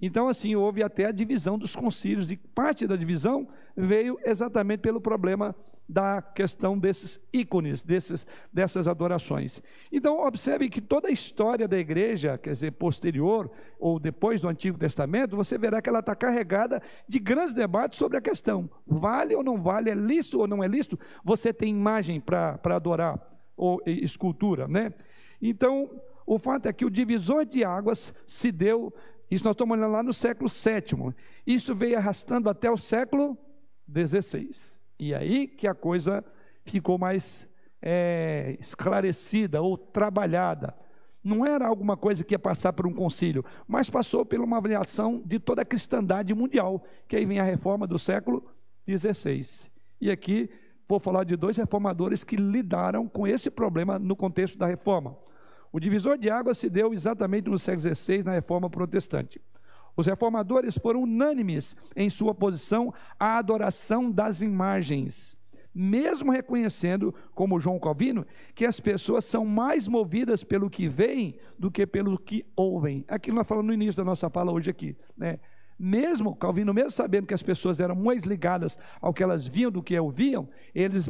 Então, assim, houve até a divisão dos concílios, e parte da divisão veio exatamente pelo problema da questão desses ícones, desses, dessas adorações. Então, observe que toda a história da igreja, quer dizer, posterior ou depois do Antigo Testamento, você verá que ela está carregada de grandes debates sobre a questão: vale ou não vale, é lícito ou não é lícito? Você tem imagem para adorar, ou escultura, né? Então, o fato é que o divisor de águas se deu, isso nós estamos olhando lá no século VII, isso veio arrastando até o século XVI. E aí que a coisa ficou mais é, esclarecida ou trabalhada. Não era alguma coisa que ia passar por um concílio, mas passou por uma avaliação de toda a cristandade mundial, que aí vem a reforma do século XVI. E aqui vou falar de dois reformadores que lidaram com esse problema no contexto da reforma. O divisor de águas se deu exatamente no século XVI, na reforma protestante. Os reformadores foram unânimes em sua posição à adoração das imagens, mesmo reconhecendo, como João Calvino, que as pessoas são mais movidas pelo que veem do que pelo que ouvem. Aquilo nós falamos no início da nossa fala hoje aqui, né? Mesmo Calvino, mesmo sabendo que as pessoas eram mais ligadas ao que elas viam do que ouviam, eles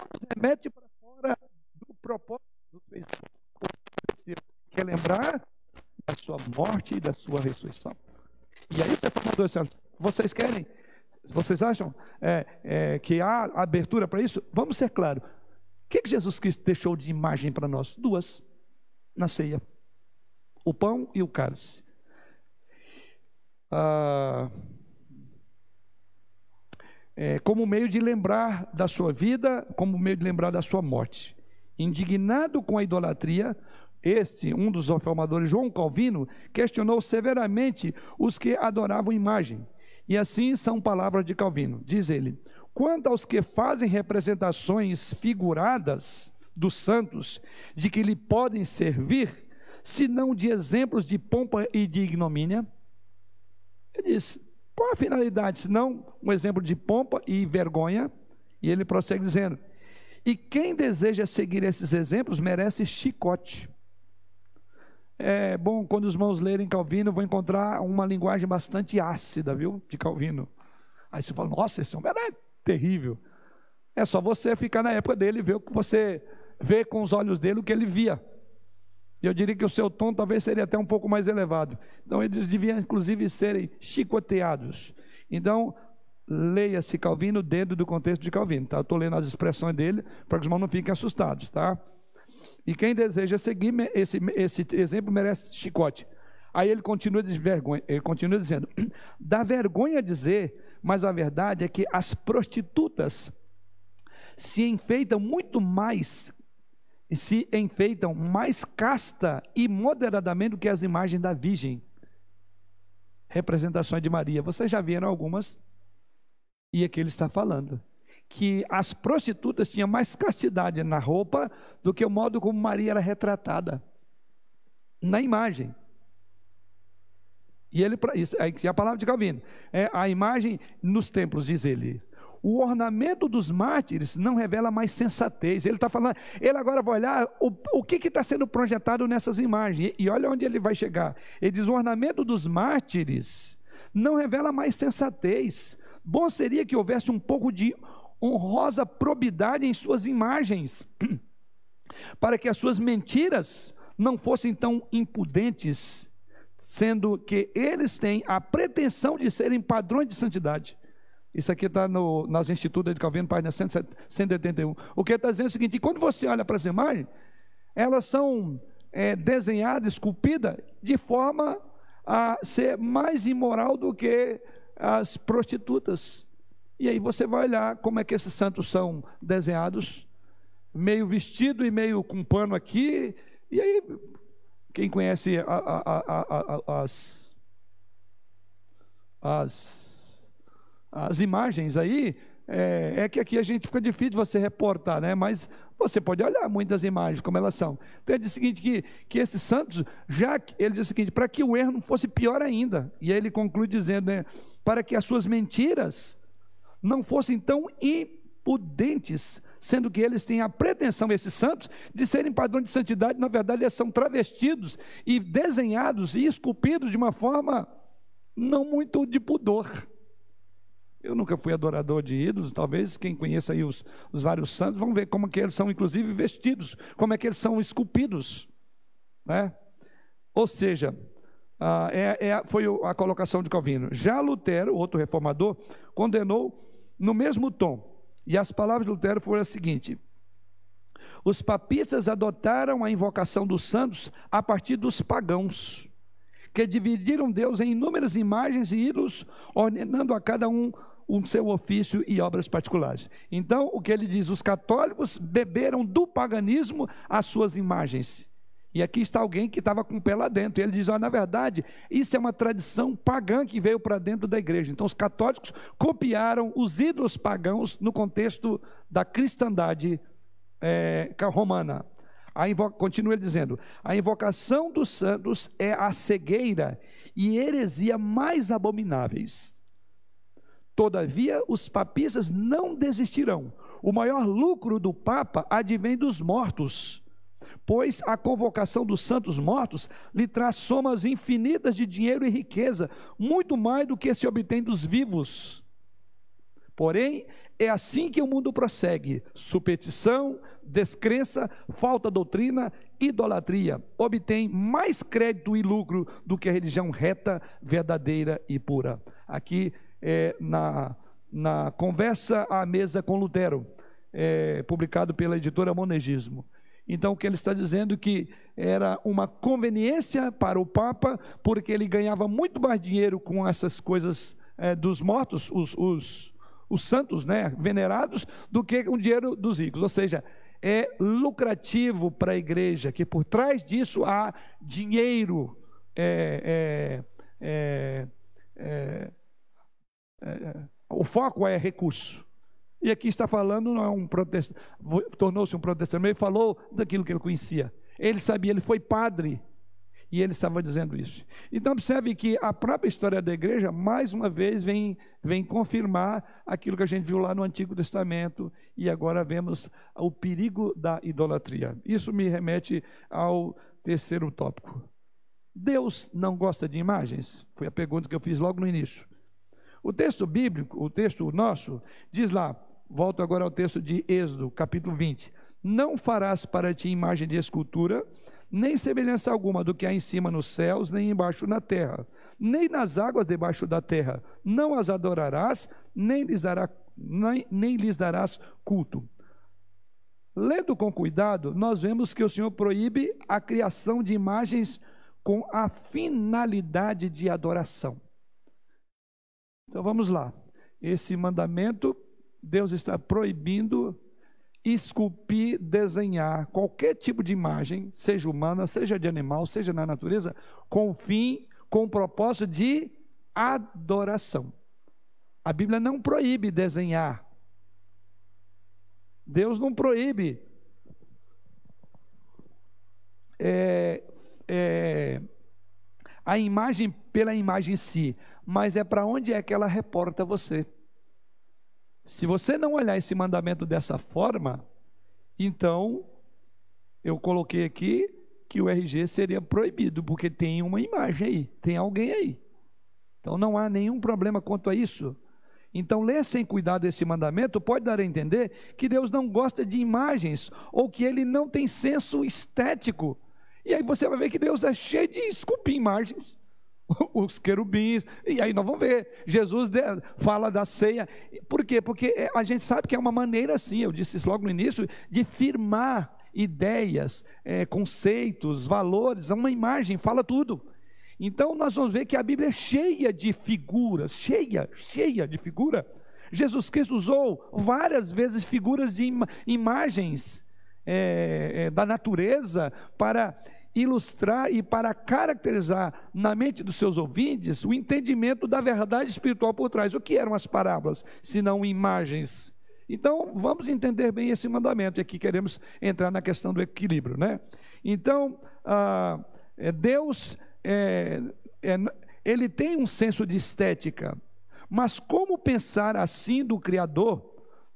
mantinham remete para fora do propósito do Quer lembrar da sua morte e da sua ressurreição. E aí os reformadores disseram, vocês querem? Vocês acham é, é, que há abertura para isso? Vamos ser claros. O que, que Jesus Cristo deixou de imagem para nós? Duas. Na ceia. O pão e o cálice. Ah, é, como meio de lembrar da sua vida, como meio de lembrar da sua morte. Indignado com a idolatria, este, um dos reformadores, João Calvino, questionou severamente os que adoravam imagem. E assim são palavras de Calvino. Diz ele: quanto aos que fazem representações figuradas dos santos, de que lhe podem servir, se não de exemplos de pompa e de ignomínia, ele diz: qual a finalidade, se não um exemplo de pompa e vergonha? E ele prossegue dizendo: e quem deseja seguir esses exemplos merece chicote. É bom, quando os irmãos lerem Calvino, vão encontrar uma linguagem bastante ácida, viu? De Calvino. Aí você fala, nossa, esse homem é terrível. É só você ficar na época dele e ver o que você vê com os olhos dele, o que ele via. E eu diria que o seu tom talvez seria até um pouco mais elevado. Então eles deviam, inclusive, serem chicoteados. Então, leia-se Calvino dentro do contexto de Calvino. Tá? Estou lendo as expressões dele para que os irmãos não fiquem assustados. Tá? E quem deseja seguir esse, esse exemplo merece chicote. Aí ele continua, ele continua dizendo: dá vergonha dizer, mas a verdade é que as prostitutas se enfeitam muito mais, se enfeitam mais casta e moderadamente do que as imagens da Virgem. Representações de Maria. Vocês já viram algumas? E aqui ele está falando que as prostitutas tinham mais castidade na roupa do que o modo como Maria era retratada na imagem. E ele, isso, a palavra de Calvino, é a imagem nos templos, diz ele. O ornamento dos mártires não revela mais sensatez. Ele está falando, ele agora vai olhar o, o que está sendo projetado nessas imagens. E, e olha onde ele vai chegar. Ele diz: o ornamento dos mártires não revela mais sensatez. Bom seria que houvesse um pouco de honrosa probidade em suas imagens, para que as suas mentiras não fossem tão impudentes, sendo que eles têm a pretensão de serem padrões de santidade. Isso aqui está nas Institutas de Calvino, página 181. O que está dizendo é o seguinte: quando você olha para as imagens, elas são é, desenhadas, esculpidas, de forma a ser mais imoral do que as prostitutas. E aí você vai olhar como é que esses santos são desenhados, meio vestido e meio com pano aqui. E aí, quem conhece a, a, a, as, as, as imagens aí, é, é, que aqui a gente fica difícil você reportar, né? Mas você pode olhar muitas imagens como elas são. Então ele diz o seguinte: que, que esses santos, já ele diz o seguinte, para que o erro não fosse pior ainda. E aí ele conclui dizendo, né? Para que as suas mentiras não fossem tão impudentes, sendo que eles têm a pretensão, esses santos, de serem padrões de santidade, na verdade eles são travestidos e desenhados e esculpidos de uma forma não muito de pudor. Eu nunca fui adorador de ídolos, talvez quem conheça aí os, os vários santos, vão ver como que eles são inclusive vestidos, como é que eles são esculpidos, né? Ou seja, ah, é, é, foi a colocação de Calvino. Já Lutero, outro reformador, condenou no mesmo tom. E as palavras de Lutero foram as seguintes: os papistas adotaram a invocação dos santos a partir dos pagãos, que dividiram Deus em inúmeras imagens e ídolos, ordenando a cada um o seu ofício e obras particulares. Então, o que ele diz, os católicos beberam do paganismo as suas imagens e aqui está alguém que estava com o pé lá dentro. E ele diz: oh, na verdade, isso é uma tradição pagã que veio para dentro da igreja. Então, os católicos copiaram os ídolos pagãos no contexto da cristandade é, romana. Invo... Continua ele dizendo: a invocação dos santos é a cegueira e heresia mais abomináveis. Todavia, os papistas não desistirão. O maior lucro do Papa advém dos mortos pois a convocação dos santos mortos lhe traz somas infinitas de dinheiro e riqueza, muito mais do que se obtém dos vivos. Porém, é assim que o mundo prossegue: superstição, descrença, falta doutrina idolatria obtém mais crédito e lucro do que a religião reta, verdadeira e pura. Aqui é, na, na conversa à mesa com Lutero, é, publicado pela editora Monegismo. Então, o que ele está dizendo é que era uma conveniência para o Papa, porque ele ganhava muito mais dinheiro com essas coisas é, dos mortos, os, os, os santos né, venerados, do que o dinheiro dos ricos. Ou seja, é lucrativo para a igreja, que por trás disso há dinheiro. É, é, é, o foco é recurso. E aqui está falando, não é um protestante, tornou-se um protestante, ele falou daquilo que ele conhecia. Ele sabia, ele foi padre, e ele estava dizendo isso. Então, observe que a própria história da igreja, mais uma vez, vem, vem confirmar aquilo que a gente viu lá no Antigo Testamento, e agora vemos o perigo da idolatria. Isso me remete ao terceiro tópico. Deus não gosta de imagens? Foi a pergunta que eu fiz logo no início. O texto bíblico, o texto nosso, diz lá, Volto agora ao texto de Êxodo, capítulo 20. Não farás para ti imagem de escultura, nem semelhança alguma do que há em cima nos céus, nem embaixo na terra, nem nas águas debaixo da terra. Não as adorarás, nem lhes, dará, nem, nem lhes darás culto. Lendo com cuidado, nós vemos que o Senhor proíbe a criação de imagens com a finalidade de adoração. Então vamos lá. Esse mandamento Deus está proibindo esculpir, desenhar qualquer tipo de imagem, seja humana, seja de animal, seja na natureza, com fim, com o propósito de adoração. A Bíblia não proíbe desenhar. Deus não proíbe é, é, a imagem pela imagem em si, mas é para onde é que ela reporta você. Se você não olhar esse mandamento dessa forma, então eu coloquei aqui que o RG seria proibido, porque tem uma imagem aí, tem alguém aí. Então não há nenhum problema quanto a isso. Então, ler sem cuidado esse mandamento pode dar a entender que Deus não gosta de imagens ou que ele não tem senso estético. E aí você vai ver que Deus é cheio de esculpir imagens. os querubins, e aí nós vamos ver. Jesus fala da ceia. Por quê? Porque é, a gente sabe que é uma maneira assim, eu disse isso logo no início, de firmar ideias, é, conceitos, valores, é uma imagem, fala tudo. Então nós vamos ver que a Bíblia é cheia de figuras, cheia, cheia de figura. Jesus Cristo usou várias vezes figuras de im imagens é, é, da natureza para ilustrar e para caracterizar na mente dos seus ouvintes o entendimento da verdade espiritual por trás. O que eram as parábolas, se não imagens? Então, vamos entender bem esse mandamento, e aqui queremos entrar na questão do equilíbrio, né? Então, ah, é, Deus, é, é, ele tem um senso de estética, mas como pensar assim do Criador,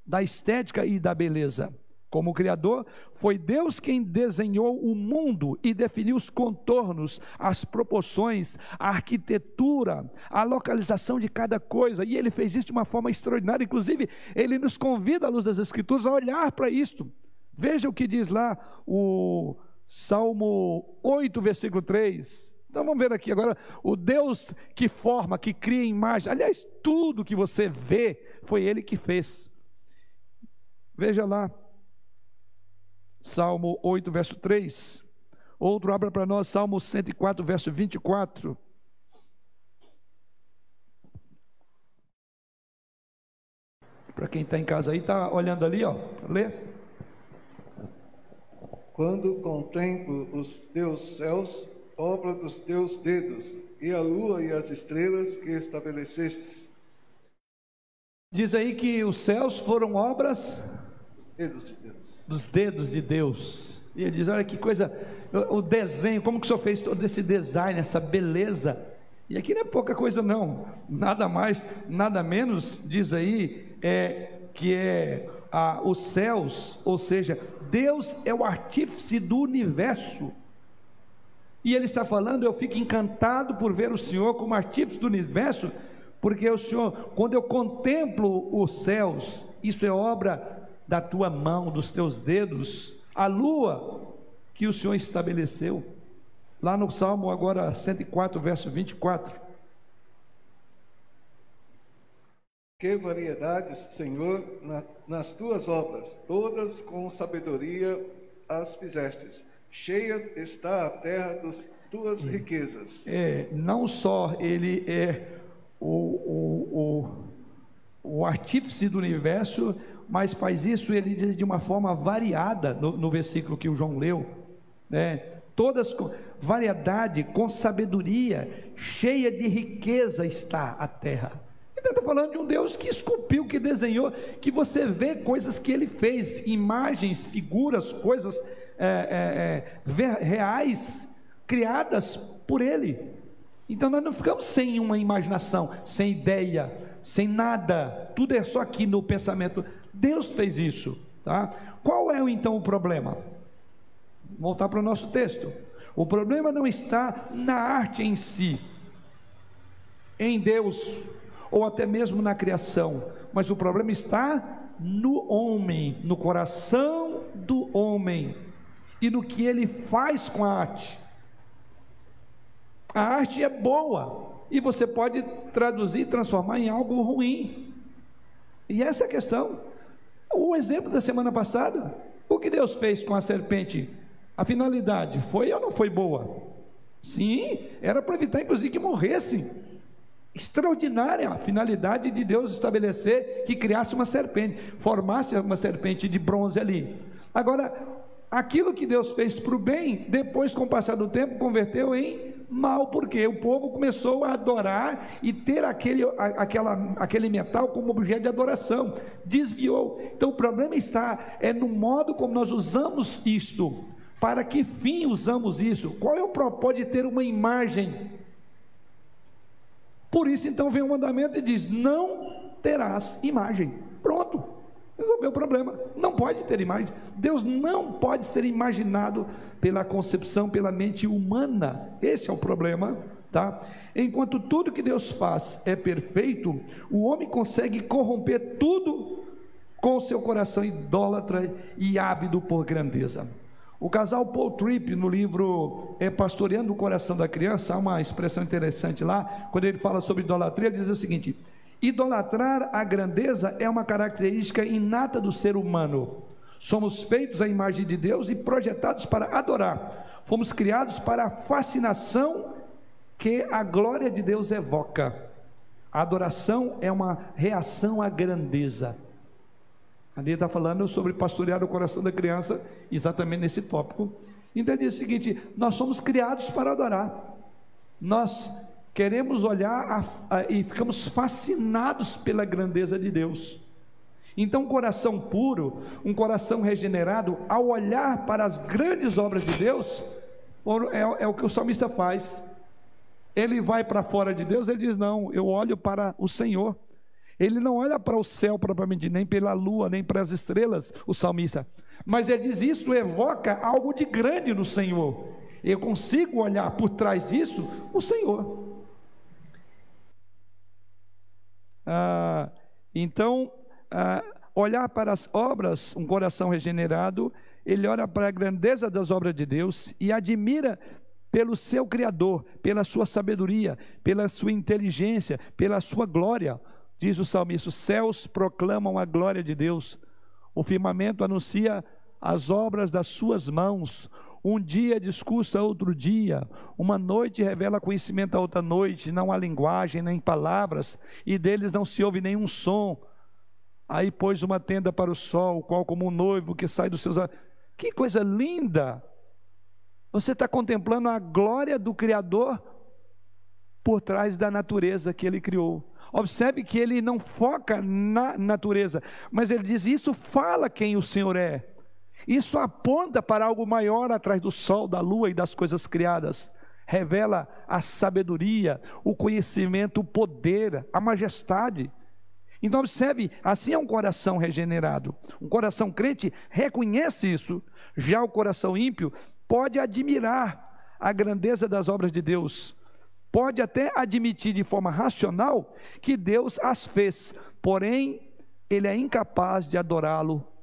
da estética e da beleza? Como Criador, foi Deus quem desenhou o mundo e definiu os contornos, as proporções, a arquitetura, a localização de cada coisa. E Ele fez isso de uma forma extraordinária. Inclusive, Ele nos convida, à luz das Escrituras, a olhar para isto. Veja o que diz lá o Salmo 8, versículo 3. Então vamos ver aqui agora o Deus que forma, que cria imagem. Aliás, tudo que você vê foi Ele que fez. Veja lá, Salmo 8, verso 3. Outro abra para nós, Salmo 104, verso 24. Para quem está em casa aí, está olhando ali, ó, lê. Quando contemplo os teus céus, obra dos teus dedos, e a lua e as estrelas que estabeleceste. Diz aí que os céus foram obras dedos dos dedos de Deus. E ele diz: Olha que coisa, o desenho, como que o senhor fez todo esse design, essa beleza. E aqui não é pouca coisa, não, nada mais, nada menos, diz aí, é, que é a, os céus, ou seja, Deus é o artífice do universo. E ele está falando, eu fico encantado por ver o Senhor como artífice do universo, porque o Senhor, quando eu contemplo os céus, isso é obra da tua mão, dos teus dedos, a lua, que o Senhor estabeleceu. Lá no Salmo agora 104, verso 24. Que variedades, Senhor, na, nas tuas obras, todas com sabedoria as fizestes. Cheia está a terra das tuas riquezas. É, não só ele é o, o, o, o artífice do universo, mas faz isso, ele diz de uma forma variada no, no versículo que o João leu, né? Todas com variedade, com sabedoria, cheia de riqueza está a terra. Então está falando de um Deus que esculpiu, que desenhou, que você vê coisas que ele fez, imagens, figuras, coisas é, é, é, reais, criadas por ele. Então nós não ficamos sem uma imaginação, sem ideia, sem nada, tudo é só aqui no pensamento. Deus fez isso, tá? Qual é então o problema? Voltar para o nosso texto. O problema não está na arte em si, em Deus, ou até mesmo na criação, mas o problema está no homem, no coração do homem e no que ele faz com a arte. A arte é boa e você pode traduzir transformar em algo ruim. E essa é a questão. O exemplo da semana passada, o que Deus fez com a serpente? A finalidade foi ou não foi boa? Sim, era para evitar inclusive que morresse. Extraordinária a finalidade de Deus estabelecer que criasse uma serpente, formasse uma serpente de bronze ali. Agora, aquilo que Deus fez para o bem, depois, com o passar do tempo, converteu em mal, porque o povo começou a adorar e ter aquele, aquela, aquele metal como objeto de adoração, desviou. Então, o problema está é no modo como nós usamos isto. Para que fim usamos isso? Qual é o propósito de ter uma imagem? Por isso, então, vem o mandamento e diz: Não terás imagem. Pronto, resolveu o problema. Não pode ter imagem. Deus não pode ser imaginado pela concepção, pela mente humana. Esse é o problema. Tá? Enquanto tudo que Deus faz é perfeito, o homem consegue corromper tudo com seu coração idólatra e ávido por grandeza. O casal Paul Tripp, no livro é, Pastoreando o Coração da Criança, há uma expressão interessante lá, quando ele fala sobre idolatria, ele diz o seguinte: idolatrar a grandeza é uma característica inata do ser humano. Somos feitos à imagem de Deus e projetados para adorar. Fomos criados para a fascinação que a glória de Deus evoca. A adoração é uma reação à grandeza. Ali está falando sobre pastorear o coração da criança, exatamente nesse tópico. Diz o seguinte: nós somos criados para adorar. Nós queremos olhar a, a, e ficamos fascinados pela grandeza de Deus. Então, um coração puro, um coração regenerado, ao olhar para as grandes obras de Deus, é, é o que o salmista faz. Ele vai para fora de Deus, ele diz: Não, eu olho para o Senhor. Ele não olha para o céu propriamente, nem pela lua, nem para as estrelas, o salmista. Mas ele diz: Isso evoca algo de grande no Senhor. Eu consigo olhar por trás disso o Senhor. Ah, então, ah, olhar para as obras, um coração regenerado, ele olha para a grandeza das obras de Deus e admira pelo seu Criador, pela sua sabedoria, pela sua inteligência, pela sua glória. Diz o salmista: os céus proclamam a glória de Deus, o firmamento anuncia as obras das suas mãos. Um dia discursa outro dia, uma noite revela conhecimento a outra noite, não há linguagem nem palavras, e deles não se ouve nenhum som. Aí pôs uma tenda para o sol, qual como um noivo que sai dos seus. Que coisa linda! Você está contemplando a glória do Criador por trás da natureza que ele criou. Observe que ele não foca na natureza, mas ele diz: Isso fala quem o Senhor é. Isso aponta para algo maior atrás do sol, da lua e das coisas criadas. Revela a sabedoria, o conhecimento, o poder, a majestade. Então, observe: assim é um coração regenerado. Um coração crente reconhece isso. Já o coração ímpio pode admirar a grandeza das obras de Deus, pode até admitir de forma racional que Deus as fez, porém ele é incapaz de adorá-lo.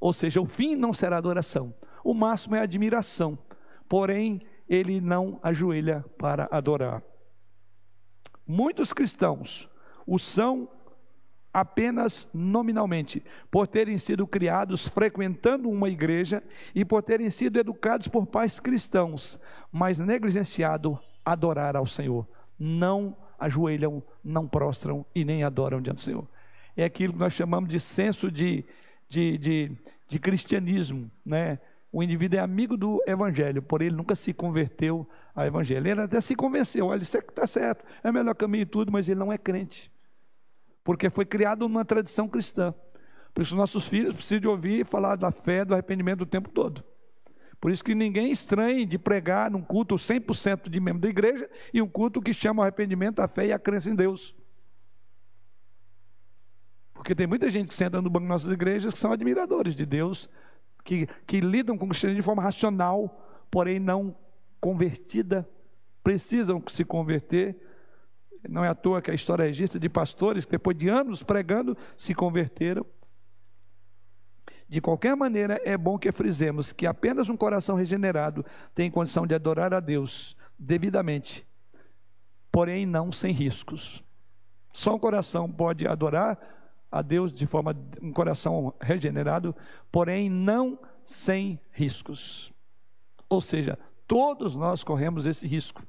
Ou seja, o fim não será adoração. O máximo é admiração. Porém, ele não ajoelha para adorar. Muitos cristãos o são apenas nominalmente, por terem sido criados frequentando uma igreja e por terem sido educados por pais cristãos, mas negligenciado adorar ao Senhor. Não ajoelham, não prostram e nem adoram diante do Senhor. É aquilo que nós chamamos de senso de, de, de, de cristianismo, né? O indivíduo é amigo do evangelho, porém ele nunca se converteu ao evangelho. Ele até se convenceu, olha, isso está certo, é o melhor caminho e tudo, mas ele não é crente porque foi criado numa tradição cristã. Por isso, nossos filhos precisam de ouvir falar da fé, do arrependimento o tempo todo. Por isso que ninguém estranhe de pregar num culto 100% de membro da igreja e um culto que chama arrependimento, a fé e a crença em Deus. Porque tem muita gente que senta no banco de nossas igrejas que são admiradores de Deus, que, que lidam com o cristianismo de forma racional, porém não convertida, precisam se converter não é à toa que a história registra de pastores que, depois de anos pregando, se converteram. De qualquer maneira, é bom que frisemos que apenas um coração regenerado tem condição de adorar a Deus devidamente, porém não sem riscos. Só um coração pode adorar a Deus de forma um coração regenerado, porém não sem riscos. Ou seja, todos nós corremos esse risco.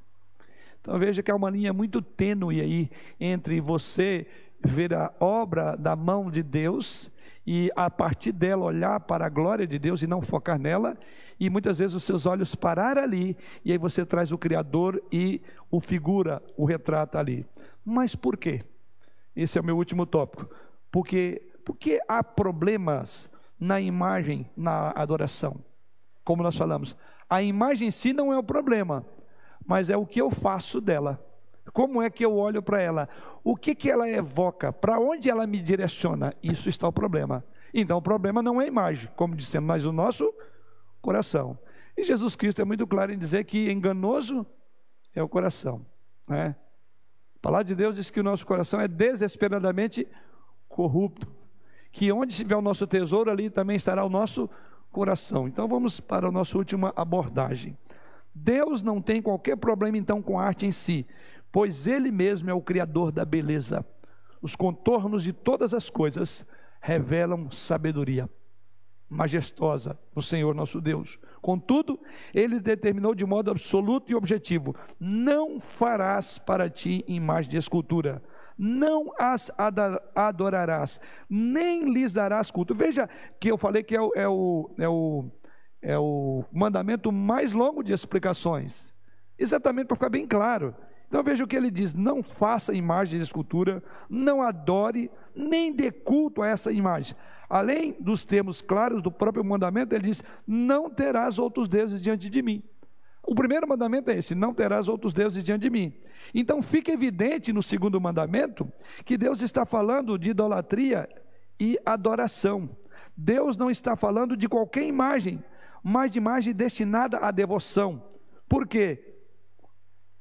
Então veja que há uma linha muito tênue aí entre você ver a obra da mão de Deus e a partir dela olhar para a glória de Deus e não focar nela, e muitas vezes os seus olhos parar ali, e aí você traz o Criador e o figura, o retrata ali. Mas por quê? Esse é o meu último tópico. Porque, porque há problemas na imagem, na adoração. Como nós falamos, a imagem em si não é o problema, mas é o que eu faço dela. Como é que eu olho para ela? O que, que ela evoca? Para onde ela me direciona? Isso está o problema. Então o problema não é a imagem, como dissemos, mas o nosso coração. E Jesus Cristo é muito claro em dizer que enganoso é o coração. Né? A palavra de Deus diz que o nosso coração é desesperadamente corrupto. Que onde estiver o nosso tesouro, ali também estará o nosso coração. Então vamos para a nossa última abordagem. Deus não tem qualquer problema então com a arte em si, pois Ele mesmo é o Criador da beleza. Os contornos de todas as coisas revelam sabedoria majestosa no Senhor nosso Deus. Contudo, Ele determinou de modo absoluto e objetivo: não farás para ti imagem de escultura, não as adorarás, nem lhes darás culto. Veja que eu falei que é o, é o, é o é o mandamento mais longo de explicações, exatamente para ficar bem claro. Então veja o que ele diz: não faça imagem de escultura, não adore, nem dê culto a essa imagem. Além dos termos claros do próprio mandamento, ele diz: não terás outros deuses diante de mim. O primeiro mandamento é esse: não terás outros deuses diante de mim. Então fica evidente no segundo mandamento que Deus está falando de idolatria e adoração. Deus não está falando de qualquer imagem, mas de imagem destinada à devoção. Por quê?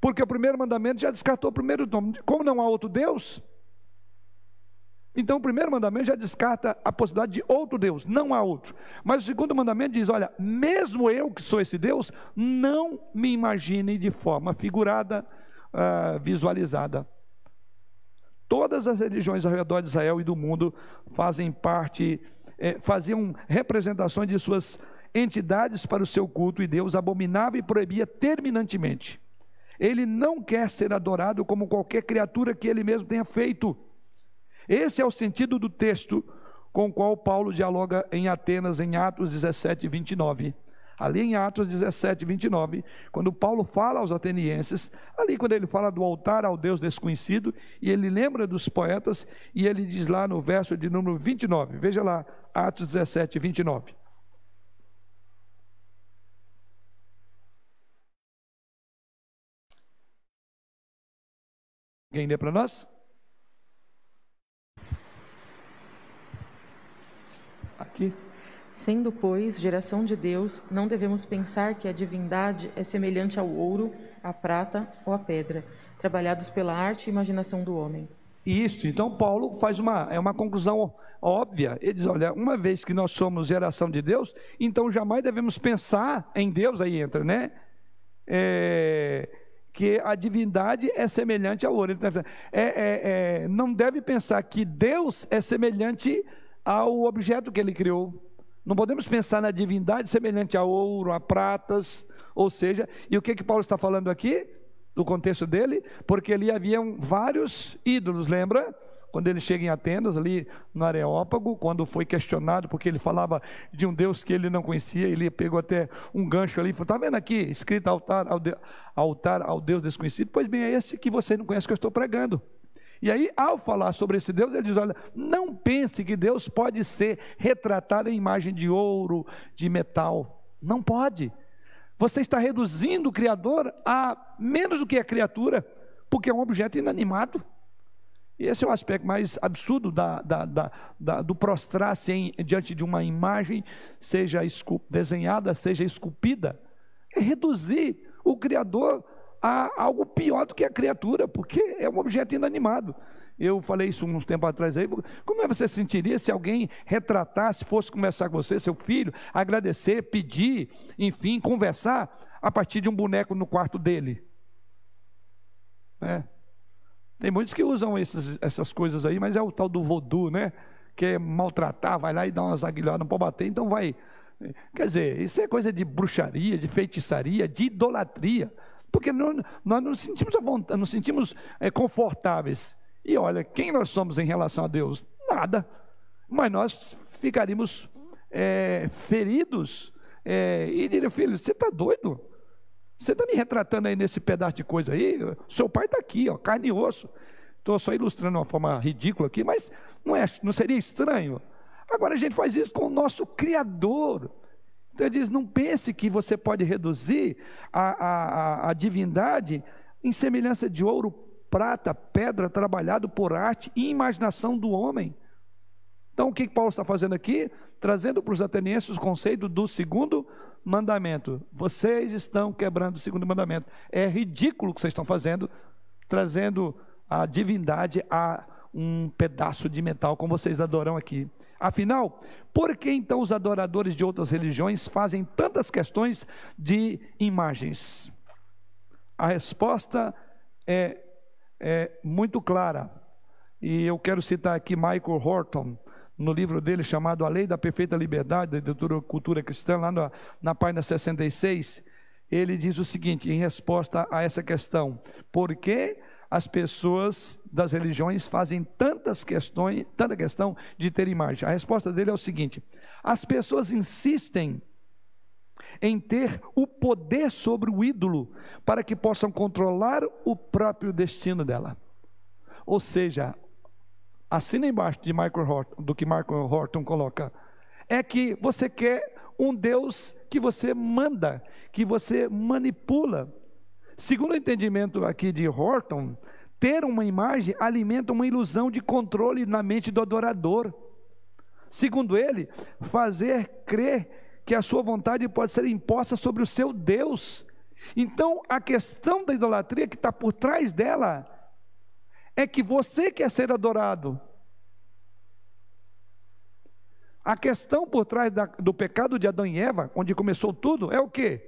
Porque o primeiro mandamento já descartou o primeiro nome. Como não há outro Deus, então o primeiro mandamento já descarta a possibilidade de outro Deus, não há outro. Mas o segundo mandamento diz: olha, mesmo eu que sou esse Deus, não me imagine de forma figurada, uh, visualizada. Todas as religiões ao redor de Israel e do mundo fazem parte, eh, faziam representações de suas entidades para o seu culto e Deus abominava e proibia terminantemente. Ele não quer ser adorado como qualquer criatura que ele mesmo tenha feito. Esse é o sentido do texto com o qual Paulo dialoga em Atenas, em Atos 17, 29. Ali em Atos 17, 29, quando Paulo fala aos atenienses, ali quando ele fala do altar ao Deus desconhecido, e ele lembra dos poetas, e ele diz lá no verso de número 29, veja lá, Atos 17, 29. Alguém lê para nós? Aqui. Sendo, pois, geração de Deus, não devemos pensar que a divindade é semelhante ao ouro, à prata ou à pedra, trabalhados pela arte e imaginação do homem. Isso, então Paulo faz uma, é uma conclusão óbvia. Ele diz: olha, uma vez que nós somos geração de Deus, então jamais devemos pensar em Deus, aí entra, né? É, que a divindade é semelhante ao ouro. Tá é, é, é, não deve pensar que Deus é semelhante ao objeto que ele criou. Não podemos pensar na divindade semelhante a ouro, a pratas, ou seja, e o que que Paulo está falando aqui? Do contexto dele, porque ali haviam vários ídolos, lembra? quando ele chega em Atenas, ali no Areópago, quando foi questionado, porque ele falava de um Deus que ele não conhecia, ele pegou até um gancho ali e falou: Está vendo aqui, escrito altar ao, de, altar ao Deus desconhecido? Pois bem, é esse que você não conhece que eu estou pregando. E aí, ao falar sobre esse Deus, ele diz: Olha, não pense que Deus pode ser retratado em imagem de ouro, de metal. Não pode. Você está reduzindo o Criador a menos do que a criatura, porque é um objeto inanimado. E esse é o aspecto mais absurdo da, da, da, do prostrar-se diante de uma imagem, seja desenhada, seja esculpida. É reduzir o Criador a algo pior do que a criatura, porque é um objeto inanimado. Eu falei isso uns tempo atrás aí. Como é que você se sentiria se alguém retratasse, fosse conversar com você, seu filho, agradecer, pedir, enfim, conversar a partir de um boneco no quarto dele? É. Tem muitos que usam esses, essas coisas aí, mas é o tal do voodoo, né? Que é maltratar, vai lá e dá umas aguilhadas, não pode bater, então vai. Quer dizer, isso é coisa de bruxaria, de feitiçaria, de idolatria. Porque nós, nós não sentimos, vontade, sentimos é, confortáveis. E olha, quem nós somos em relação a Deus? Nada. Mas nós ficaríamos é, feridos é, e diria, filho, você está doido? Você está me retratando aí nesse pedaço de coisa aí? Seu pai está aqui, ó, carne e osso. Estou só ilustrando de uma forma ridícula aqui, mas não, é, não seria estranho? Agora a gente faz isso com o nosso Criador. Então ele diz: não pense que você pode reduzir a, a, a divindade em semelhança de ouro, prata, pedra, trabalhado por arte e imaginação do homem. Então o que Paulo está fazendo aqui? Trazendo para os atenienses o conceito do segundo mandamento. Vocês estão quebrando o segundo mandamento. É ridículo o que vocês estão fazendo, trazendo a divindade a um pedaço de metal, como vocês adoram aqui. Afinal, por que então os adoradores de outras religiões fazem tantas questões de imagens? A resposta é, é muito clara. E eu quero citar aqui Michael Horton, no livro dele chamado A Lei da Perfeita Liberdade, da Cultura Cristã, lá na, na página 66, ele diz o seguinte, em resposta a essa questão: por que as pessoas das religiões fazem tantas questões, tanta questão de ter imagem? A resposta dele é o seguinte: as pessoas insistem em ter o poder sobre o ídolo para que possam controlar o próprio destino dela. Ou seja, assina embaixo de Michael Horton, do que Michael Horton coloca, é que você quer um Deus que você manda, que você manipula. Segundo o entendimento aqui de Horton, ter uma imagem alimenta uma ilusão de controle na mente do adorador. Segundo ele, fazer crer que a sua vontade pode ser imposta sobre o seu Deus. Então, a questão da idolatria que está por trás dela é que você quer ser adorado. A questão por trás da, do pecado de Adão e Eva, onde começou tudo, é o que?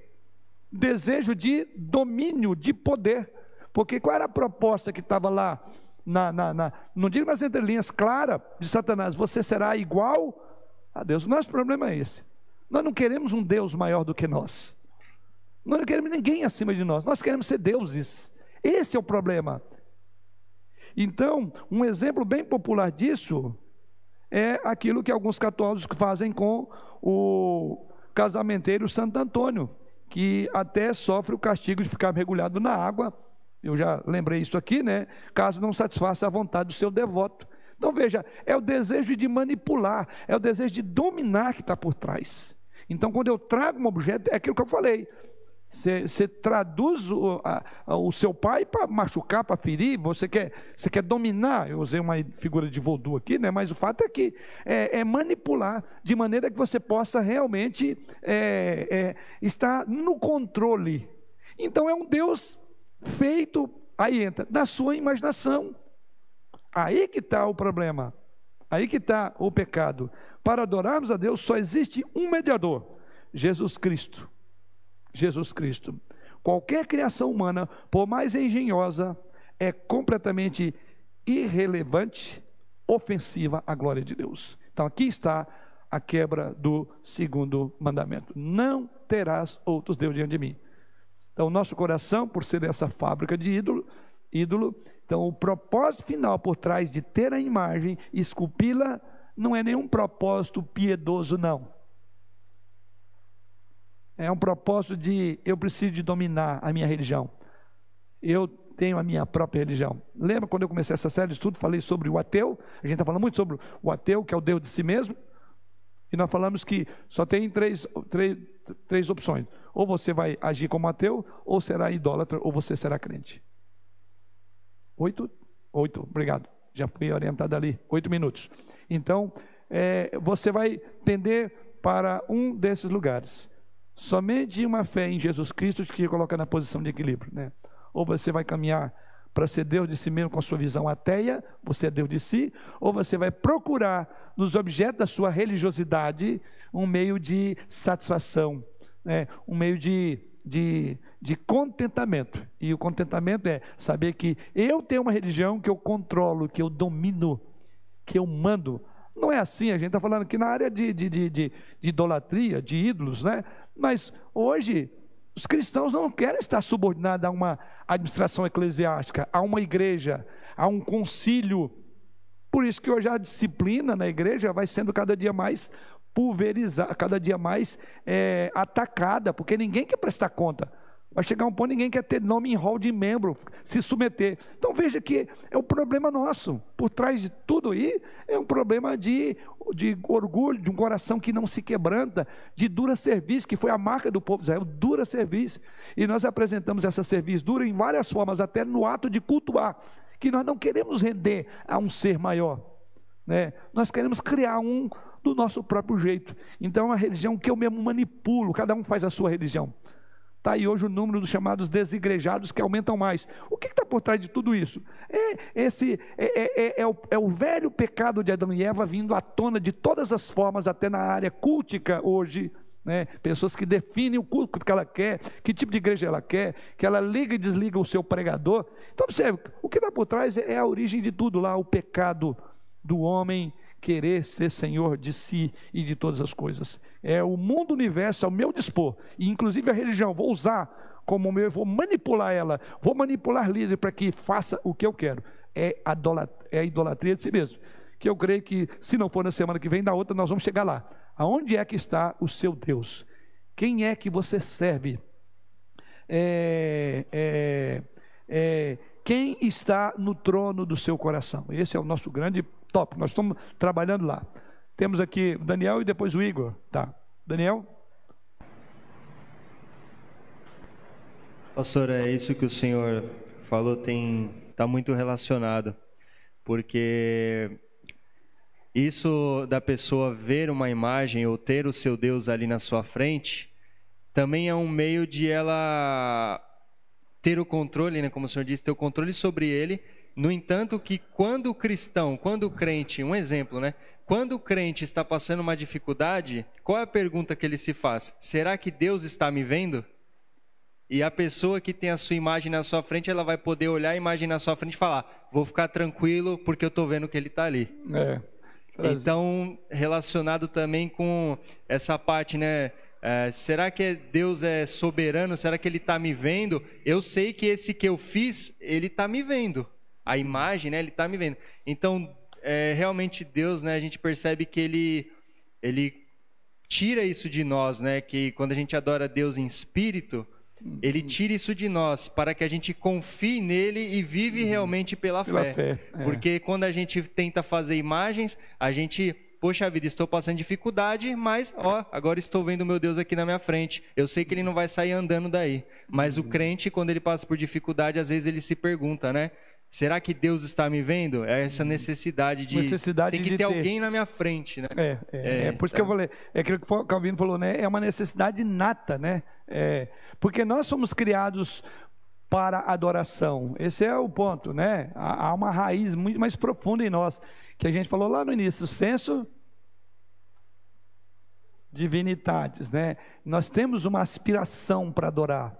Desejo de domínio, de poder. Porque qual era a proposta que estava lá, na, na, na, não digo nas entrelinhas, clara, de Satanás: você será igual a Deus. O nosso problema é esse. Nós não queremos um Deus maior do que nós. Nós não queremos ninguém acima de nós. Nós queremos ser deuses. Esse é o problema. Então, um exemplo bem popular disso é aquilo que alguns católicos fazem com o casamenteiro Santo Antônio, que até sofre o castigo de ficar mergulhado na água. Eu já lembrei isso aqui, né? Caso não satisfaça a vontade do seu devoto. Então veja, é o desejo de manipular, é o desejo de dominar que está por trás. Então, quando eu trago um objeto, é aquilo que eu falei. Você, traduz o, a, o, seu pai para machucar, para ferir, você quer, você quer dominar. Eu usei uma figura de voodoo aqui, né? mas o fato é que é, é manipular de maneira que você possa realmente é, é, estar no controle. Então é um Deus feito, aí entra, da sua imaginação. Aí que está o problema. Aí que está o pecado. Para adorarmos a Deus só existe um mediador: Jesus Cristo. Jesus Cristo. Qualquer criação humana, por mais engenhosa, é completamente irrelevante, ofensiva à glória de Deus. Então aqui está a quebra do segundo mandamento: Não terás outros deuses diante de mim. Então, nosso coração, por ser essa fábrica de ídolo, ídolo, então o propósito final por trás de ter a imagem esculpi-la não é nenhum propósito piedoso, não. É um propósito de eu preciso de dominar a minha religião. Eu tenho a minha própria religião. Lembra quando eu comecei essa série de estudo, falei sobre o ateu? A gente está falando muito sobre o ateu, que é o Deus de si mesmo. E nós falamos que só tem três, três, três opções. Ou você vai agir como ateu, ou será idólatra, ou você será crente. Oito? Oito, obrigado. Já fui orientado ali. Oito minutos. Então, é, você vai pender para um desses lugares. Somente uma fé em Jesus Cristo te coloca na posição de equilíbrio. Né? Ou você vai caminhar para ser Deus de si mesmo com a sua visão ateia, você é Deus de si, ou você vai procurar nos objetos da sua religiosidade um meio de satisfação, né? um meio de, de, de contentamento. E o contentamento é saber que eu tenho uma religião que eu controlo, que eu domino, que eu mando. Não é assim, a gente está falando aqui na área de, de, de, de, de idolatria, de ídolos, né? Mas hoje os cristãos não querem estar subordinados a uma administração eclesiástica, a uma igreja, a um concílio. Por isso que hoje a disciplina na igreja vai sendo cada dia mais pulverizada, cada dia mais é, atacada, porque ninguém quer prestar conta. Vai chegar um ponto ninguém quer ter nome em hall de membro, se submeter. Então veja que é um problema nosso. Por trás de tudo aí é um problema de, de orgulho, de um coração que não se quebranta, de dura serviço, que foi a marca do povo de Israel, dura serviço. E nós apresentamos essa serviço dura em várias formas, até no ato de cultuar, que nós não queremos render a um ser maior. Né? Nós queremos criar um do nosso próprio jeito. Então é uma religião que eu mesmo manipulo, cada um faz a sua religião. Está aí hoje o número dos chamados desigrejados que aumentam mais. O que está por trás de tudo isso? É, esse, é, é, é, é, o, é o velho pecado de Adão e Eva vindo à tona de todas as formas, até na área cultica hoje. Né? Pessoas que definem o culto que ela quer, que tipo de igreja ela quer, que ela liga e desliga o seu pregador. Então, observe, o que está por trás é a origem de tudo lá, o pecado do homem querer ser senhor de si e de todas as coisas. É o mundo, o universo ao meu dispor, e inclusive a religião, vou usar como meu, vou manipular ela, vou manipular líder para que faça o que eu quero. É a, é a idolatria de si mesmo. Que eu creio que, se não for na semana que vem, na outra, nós vamos chegar lá. Aonde é que está o seu Deus? Quem é que você serve? É, é, é, quem está no trono do seu coração? Esse é o nosso grande top. Nós estamos trabalhando lá. Temos aqui o Daniel e depois o Igor. Tá. Daniel? Pastor, é isso que o senhor falou tem está muito relacionado, porque isso da pessoa ver uma imagem ou ter o seu Deus ali na sua frente, também é um meio de ela ter o controle, né, como o senhor disse, ter o controle sobre ele no entanto, que quando o cristão, quando o crente, um exemplo, né? Quando o crente está passando uma dificuldade, qual é a pergunta que ele se faz? Será que Deus está me vendo? E a pessoa que tem a sua imagem na sua frente, ela vai poder olhar a imagem na sua frente e falar: vou ficar tranquilo porque eu estou vendo que ele está ali. É. Então, relacionado também com essa parte, né? É, será que Deus é soberano? Será que Ele está me vendo? Eu sei que esse que eu fiz, Ele está me vendo a imagem, né? Ele está me vendo. Então, é, realmente Deus, né? A gente percebe que ele ele tira isso de nós, né? Que quando a gente adora Deus em espírito, ele tira isso de nós para que a gente confie nele e vive realmente pela, pela fé. fé é. Porque quando a gente tenta fazer imagens, a gente poxa vida, estou passando dificuldade, mas ó, agora estou vendo meu Deus aqui na minha frente. Eu sei que ele não vai sair andando daí. Mas o crente, quando ele passa por dificuldade, às vezes ele se pergunta, né? Será que Deus está me vendo? É essa necessidade de necessidade tem que ter, ter, alguém na minha frente, né? É, é, é, é por isso tá. que eu falei, é aquilo que o Calvino falou, né? É uma necessidade nata, né? É, porque nós somos criados para adoração. Esse é o ponto, né? Há uma raiz muito mais profunda em nós, que a gente falou lá no início, o senso divinidades, né? Nós temos uma aspiração para adorar.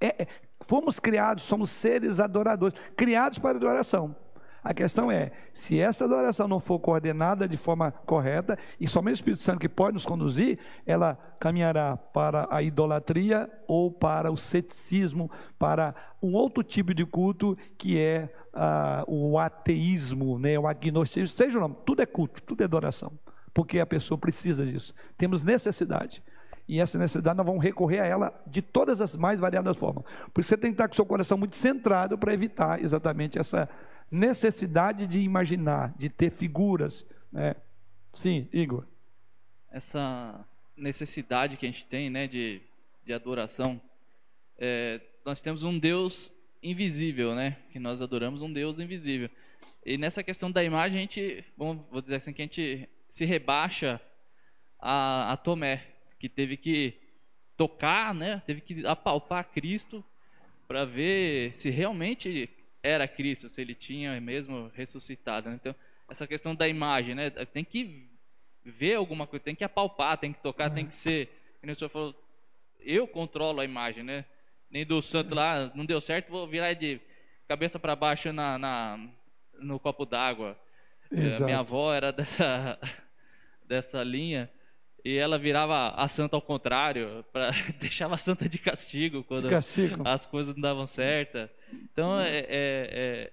É, é, fomos criados, somos seres adoradores, criados para adoração. A questão é, se essa adoração não for coordenada de forma correta, e somente o Espírito Santo que pode nos conduzir, ela caminhará para a idolatria ou para o ceticismo, para um outro tipo de culto que é uh, o ateísmo, né, o agnosticismo, seja o nome, tudo é culto, tudo é adoração porque a pessoa precisa disso. Temos necessidade. E essa necessidade nós vamos recorrer a ela de todas as mais variadas formas. Por isso você tem que estar com o seu coração muito centrado para evitar exatamente essa necessidade de imaginar, de ter figuras. Né? Sim, Igor. Essa necessidade que a gente tem né, de, de adoração, é, nós temos um Deus invisível, né? Que nós adoramos um Deus invisível. E nessa questão da imagem, a gente, vamos, vou dizer assim, que a gente se rebaixa a, a Tomé, que teve que tocar, né? Teve que apalpar Cristo para ver se realmente era Cristo, se ele tinha mesmo ressuscitado. Né? Então, essa questão da imagem, né? Tem que ver alguma coisa, tem que apalpar, tem que tocar, tem que ser. Como o senhor falou, eu controlo a imagem, né? Nem do santo lá, não deu certo, vou virar de cabeça para baixo na, na, no copo d'água. Exato. Minha avó era dessa, dessa linha e ela virava a santa ao contrário, pra, deixava a santa de castigo quando de castigo. as coisas não davam certo. Então, é, é, é,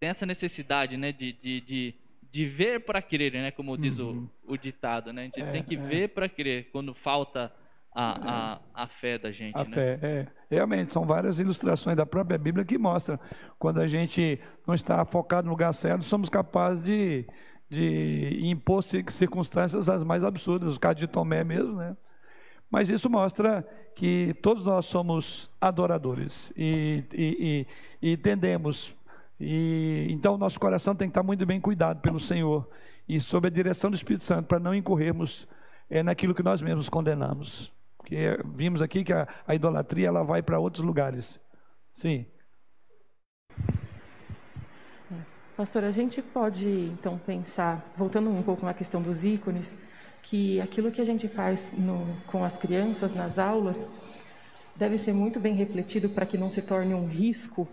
tem essa necessidade né, de, de, de, de ver para crer, né, como diz uhum. o, o, ditado. Né? A gente é, tem que é. ver para crer quando falta a, a, a fé da gente. A né? fé, é. Realmente, são várias ilustrações da própria Bíblia que mostram quando a gente não está focado no lugar certo, somos capazes de, de impor circunstâncias as mais absurdas, o caso de Tomé mesmo, né? Mas isso mostra que todos nós somos adoradores e, e, e, e tendemos. E, então, nosso coração tem que estar muito bem cuidado pelo Senhor e sob a direção do Espírito Santo para não incorrermos é, naquilo que nós mesmos condenamos. Porque vimos aqui que a, a idolatria ela vai para outros lugares. Sim. Pastor, a gente pode então pensar, voltando um pouco na questão dos ícones, que aquilo que a gente faz no, com as crianças nas aulas deve ser muito bem refletido para que não se torne um risco.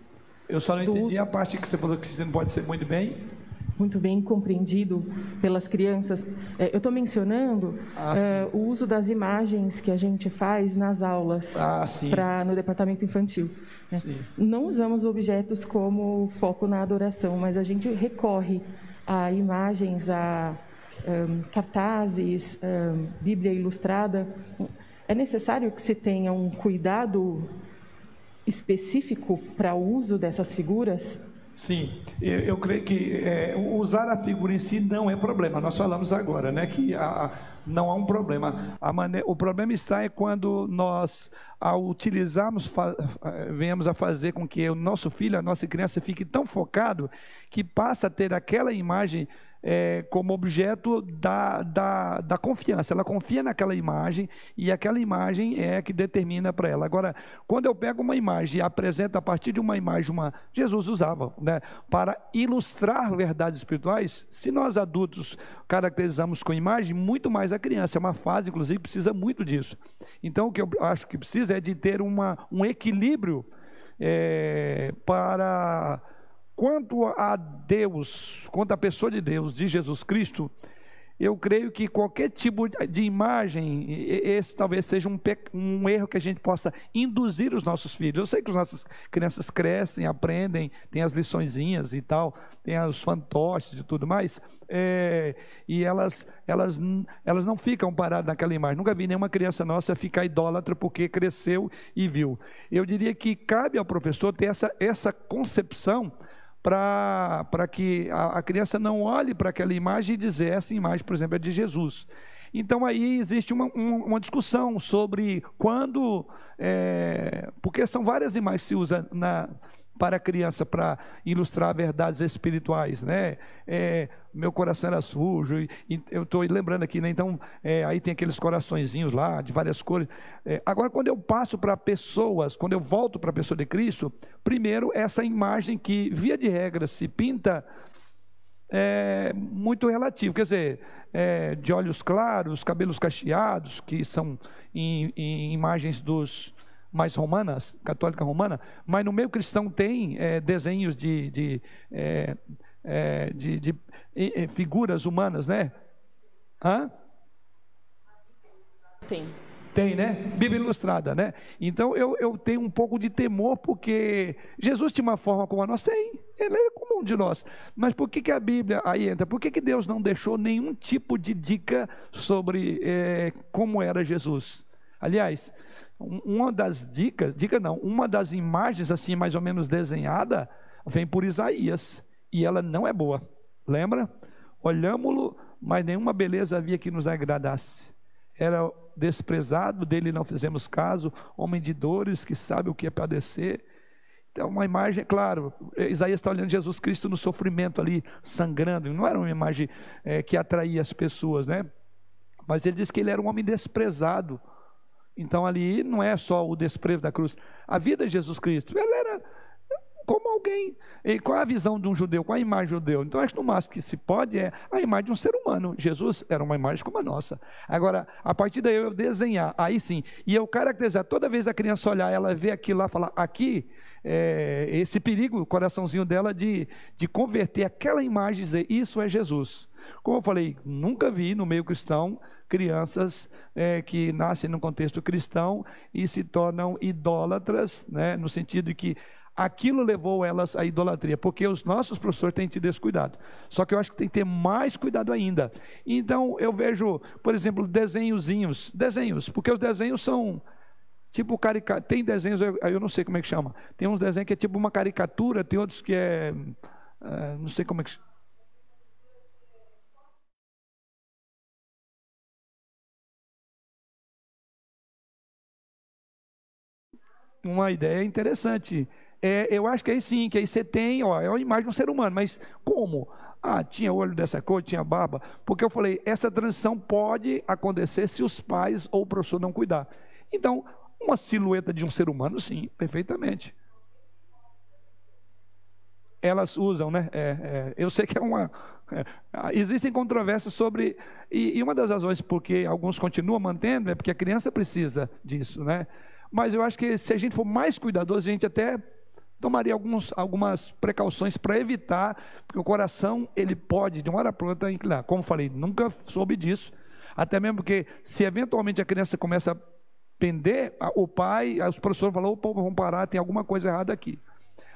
Eu só não entendi uso... a parte que você falou que você não pode ser muito bem muito bem compreendido pelas crianças. É, eu estou mencionando ah, é, o uso das imagens que a gente faz nas aulas ah, pra, no departamento infantil. Né? Não usamos objetos como foco na adoração, mas a gente recorre a imagens, a um, cartazes, um, Bíblia ilustrada. É necessário que se tenha um cuidado específico para o uso dessas figuras? Sim, eu, eu creio que é, usar a figura em si não é problema. Nós falamos agora, né, que a, não há um problema. A maneira, o problema está é quando nós, ao utilizarmos, fa, venhamos a fazer com que o nosso filho, a nossa criança, fique tão focado que passa a ter aquela imagem é, como objeto da, da, da confiança. Ela confia naquela imagem e aquela imagem é que determina para ela. Agora, quando eu pego uma imagem e apresento a partir de uma imagem, uma Jesus usava, né, para ilustrar verdades espirituais, se nós adultos caracterizamos com imagem, muito mais a criança. É uma fase, inclusive, precisa muito disso. Então, o que eu acho que precisa é de ter uma, um equilíbrio é, para Quanto a Deus, quanto à pessoa de Deus, de Jesus Cristo, eu creio que qualquer tipo de imagem, esse talvez seja um, um, erro que a gente possa induzir os nossos filhos. Eu sei que as nossas crianças crescem, aprendem, tem as liçõezinhas e tal, tem os fantoches e tudo mais, é, e elas, elas, elas não ficam paradas naquela imagem. Nunca vi nenhuma criança nossa ficar idólatra porque cresceu e viu. Eu diria que cabe ao professor ter essa, essa concepção para que a, a, criança não olhe para aquela imagem e dizer essa imagem, por exemplo, é de Jesus. Então aí existe uma, uma, uma discussão sobre quando, é, porque são várias imagens que se usa na, para a criança para ilustrar verdades espirituais, né? É, meu coração era sujo, e, e eu estou lembrando aqui, né? Então, é, aí tem aqueles coraçõezinhos lá, de várias cores. É, agora, quando eu passo para pessoas, quando eu volto para a pessoa de Cristo, primeiro, essa imagem que, via de regra, se pinta é muito relativo, quer dizer, é, de olhos claros, cabelos cacheados, que são em, em imagens dos mais romanas, católica romana, mas no meio cristão tem é, desenhos de, de, é, é, de, de figuras humanas, né? Hã? Tem. Tem, né? Bíblia ilustrada, né? Então eu, eu tenho um pouco de temor, porque Jesus tinha uma forma como a nossa, tem. Ele é comum de nós. Mas por que, que a Bíblia aí entra? Por que, que Deus não deixou nenhum tipo de dica sobre é, como era Jesus? Aliás, uma das dicas, dica não, uma das imagens assim mais ou menos desenhada vem por Isaías e ela não é boa. Lembra? Olhámo-lo, mas nenhuma beleza havia que nos agradasse. Era desprezado, dele não fizemos caso, homem de dores que sabe o que é padecer. Então, uma imagem, claro, Isaías está olhando Jesus Cristo no sofrimento ali, sangrando, não era uma imagem é, que atraía as pessoas, né? Mas ele diz que ele era um homem desprezado, então ali não é só o desprezo da cruz. A vida de Jesus Cristo, ele era como alguém. E qual a visão de um judeu? Qual a imagem de um judeu? Então, acho que no máximo que se pode é a imagem de um ser humano. Jesus era uma imagem como a nossa. Agora, a partir daí eu desenhar, aí sim, e eu caracterizar, toda vez a criança olhar, ela vê aquilo lá, falar, aqui, é, esse perigo, o coraçãozinho dela de, de converter aquela imagem e dizer, isso é Jesus. Como eu falei, nunca vi no meio cristão crianças é, que nascem no contexto cristão e se tornam idólatras, né, no sentido de que aquilo levou elas à idolatria, porque os nossos professores têm tido esse cuidado. Só que eu acho que tem que ter mais cuidado ainda. Então eu vejo, por exemplo, desenhozinhos, desenhos, porque os desenhos são tipo caricatura. Tem desenhos, eu, eu não sei como é que chama. Tem uns desenhos que é tipo uma caricatura, tem outros que é, é não sei como é que chama uma ideia interessante. É, eu acho que aí sim, que aí você tem, ó, é uma imagem de um ser humano, mas como? Ah, tinha olho dessa cor, tinha barba. Porque eu falei, essa transição pode acontecer se os pais ou o professor não cuidar. Então, uma silhueta de um ser humano, sim, perfeitamente. Elas usam, né? É, é, eu sei que é uma. É, existem controvérsias sobre. E, e uma das razões porque alguns continuam mantendo é porque a criança precisa disso, né? mas eu acho que se a gente for mais cuidadoso, a gente até tomaria alguns, algumas precauções para evitar, porque o coração ele pode de uma hora para outra inclinar. Como falei, nunca soube disso, até mesmo porque se eventualmente a criança começa a pender, o pai, os professores falam, opa, vamos parar, tem alguma coisa errada aqui.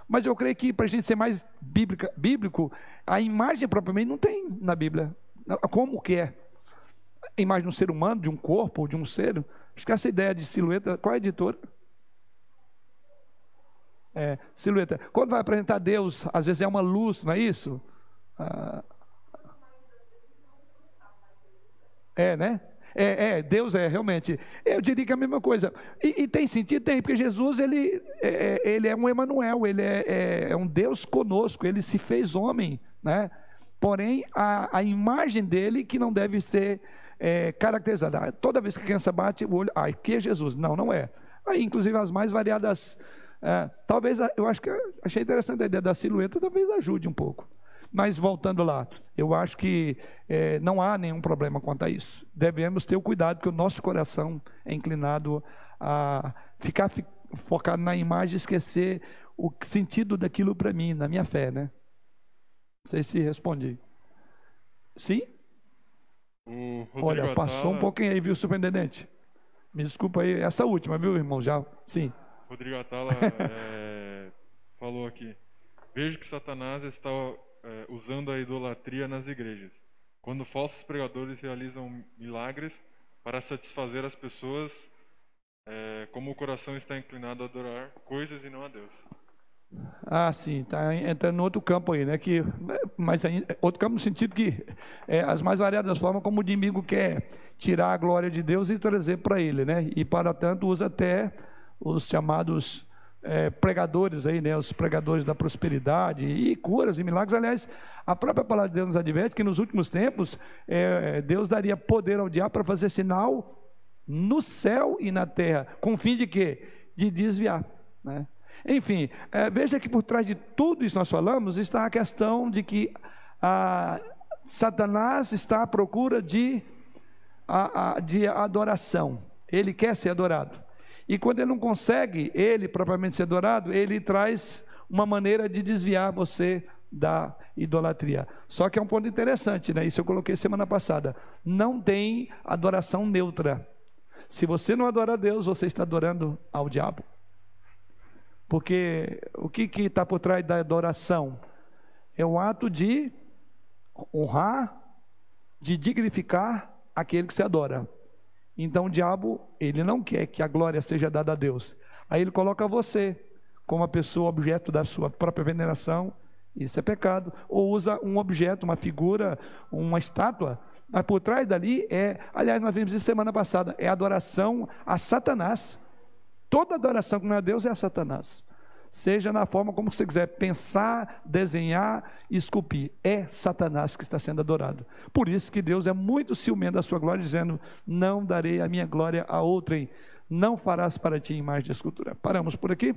Mas eu creio que para a gente ser mais bíblica, bíblico, a imagem propriamente não tem na Bíblia. Como que é? A imagem de um ser humano, de um corpo, de um ser, Acho que essa ideia de silhueta, qual é a editora? É, silhueta. Quando vai apresentar Deus, às vezes é uma luz, não é isso? Ah, é, né? É, é, Deus é realmente. Eu diria que é a mesma coisa. E, e tem sentido? Tem, porque Jesus ele é, é ele é um Emanuel, ele é, é, é, um Deus conosco, ele se fez homem, né? Porém, a, a imagem dele que não deve ser é, caracterizada. Toda vez que a criança bate o olho, ai, que é Jesus? Não, não é. Aí, inclusive, as mais variadas. É, talvez, eu acho que achei interessante a ideia da silhueta, talvez ajude um pouco. Mas voltando lá, eu acho que é, não há nenhum problema quanto a isso. Devemos ter o cuidado que o nosso coração é inclinado a ficar fi, focado na imagem e esquecer o sentido daquilo para mim, na minha fé, né? Não sei se respondi. Sim? Olha, passou um pouquinho aí, viu, superintendente? Me desculpa aí, essa última, viu, irmão? Já, sim. Rodrigo Atala é, falou aqui. Vejo que Satanás está é, usando a idolatria nas igrejas. Quando falsos pregadores realizam milagres para satisfazer as pessoas, é, como o coração está inclinado a adorar coisas e não a Deus. Ah, sim, está entrando no outro campo aí, né? Que, mas outro campo no sentido que é, as mais variadas formas como o inimigo quer tirar a glória de Deus e trazer para ele, né? E para tanto usa até os chamados é, pregadores aí, né, os pregadores da prosperidade e curas e milagres. Aliás, a própria palavra de Deus nos adverte que nos últimos tempos é, Deus daria poder ao diabo para fazer sinal no céu e na terra, com o fim de quê? De desviar. Né? Enfim, é, veja que por trás de tudo isso nós falamos está a questão de que a, Satanás está à procura de, a, a, de adoração. Ele quer ser adorado. E quando ele não consegue, ele propriamente ser adorado, ele traz uma maneira de desviar você da idolatria. Só que é um ponto interessante, né? Isso eu coloquei semana passada. Não tem adoração neutra. Se você não adora a Deus, você está adorando ao diabo. Porque o que está por trás da adoração? É o ato de honrar, de dignificar aquele que se adora. Então o diabo, ele não quer que a glória seja dada a Deus. Aí ele coloca você como a pessoa objeto da sua própria veneração, isso é pecado. Ou usa um objeto, uma figura, uma estátua, mas por trás dali é, aliás, nós vimos isso semana passada, é adoração a Satanás. Toda adoração que não é a Deus é a Satanás. Seja na forma como você quiser pensar, desenhar, esculpir. É Satanás que está sendo adorado. Por isso que Deus é muito ciumento da sua glória, dizendo: Não darei a minha glória a outrem, não farás para ti imagem de escultura. Paramos por aqui.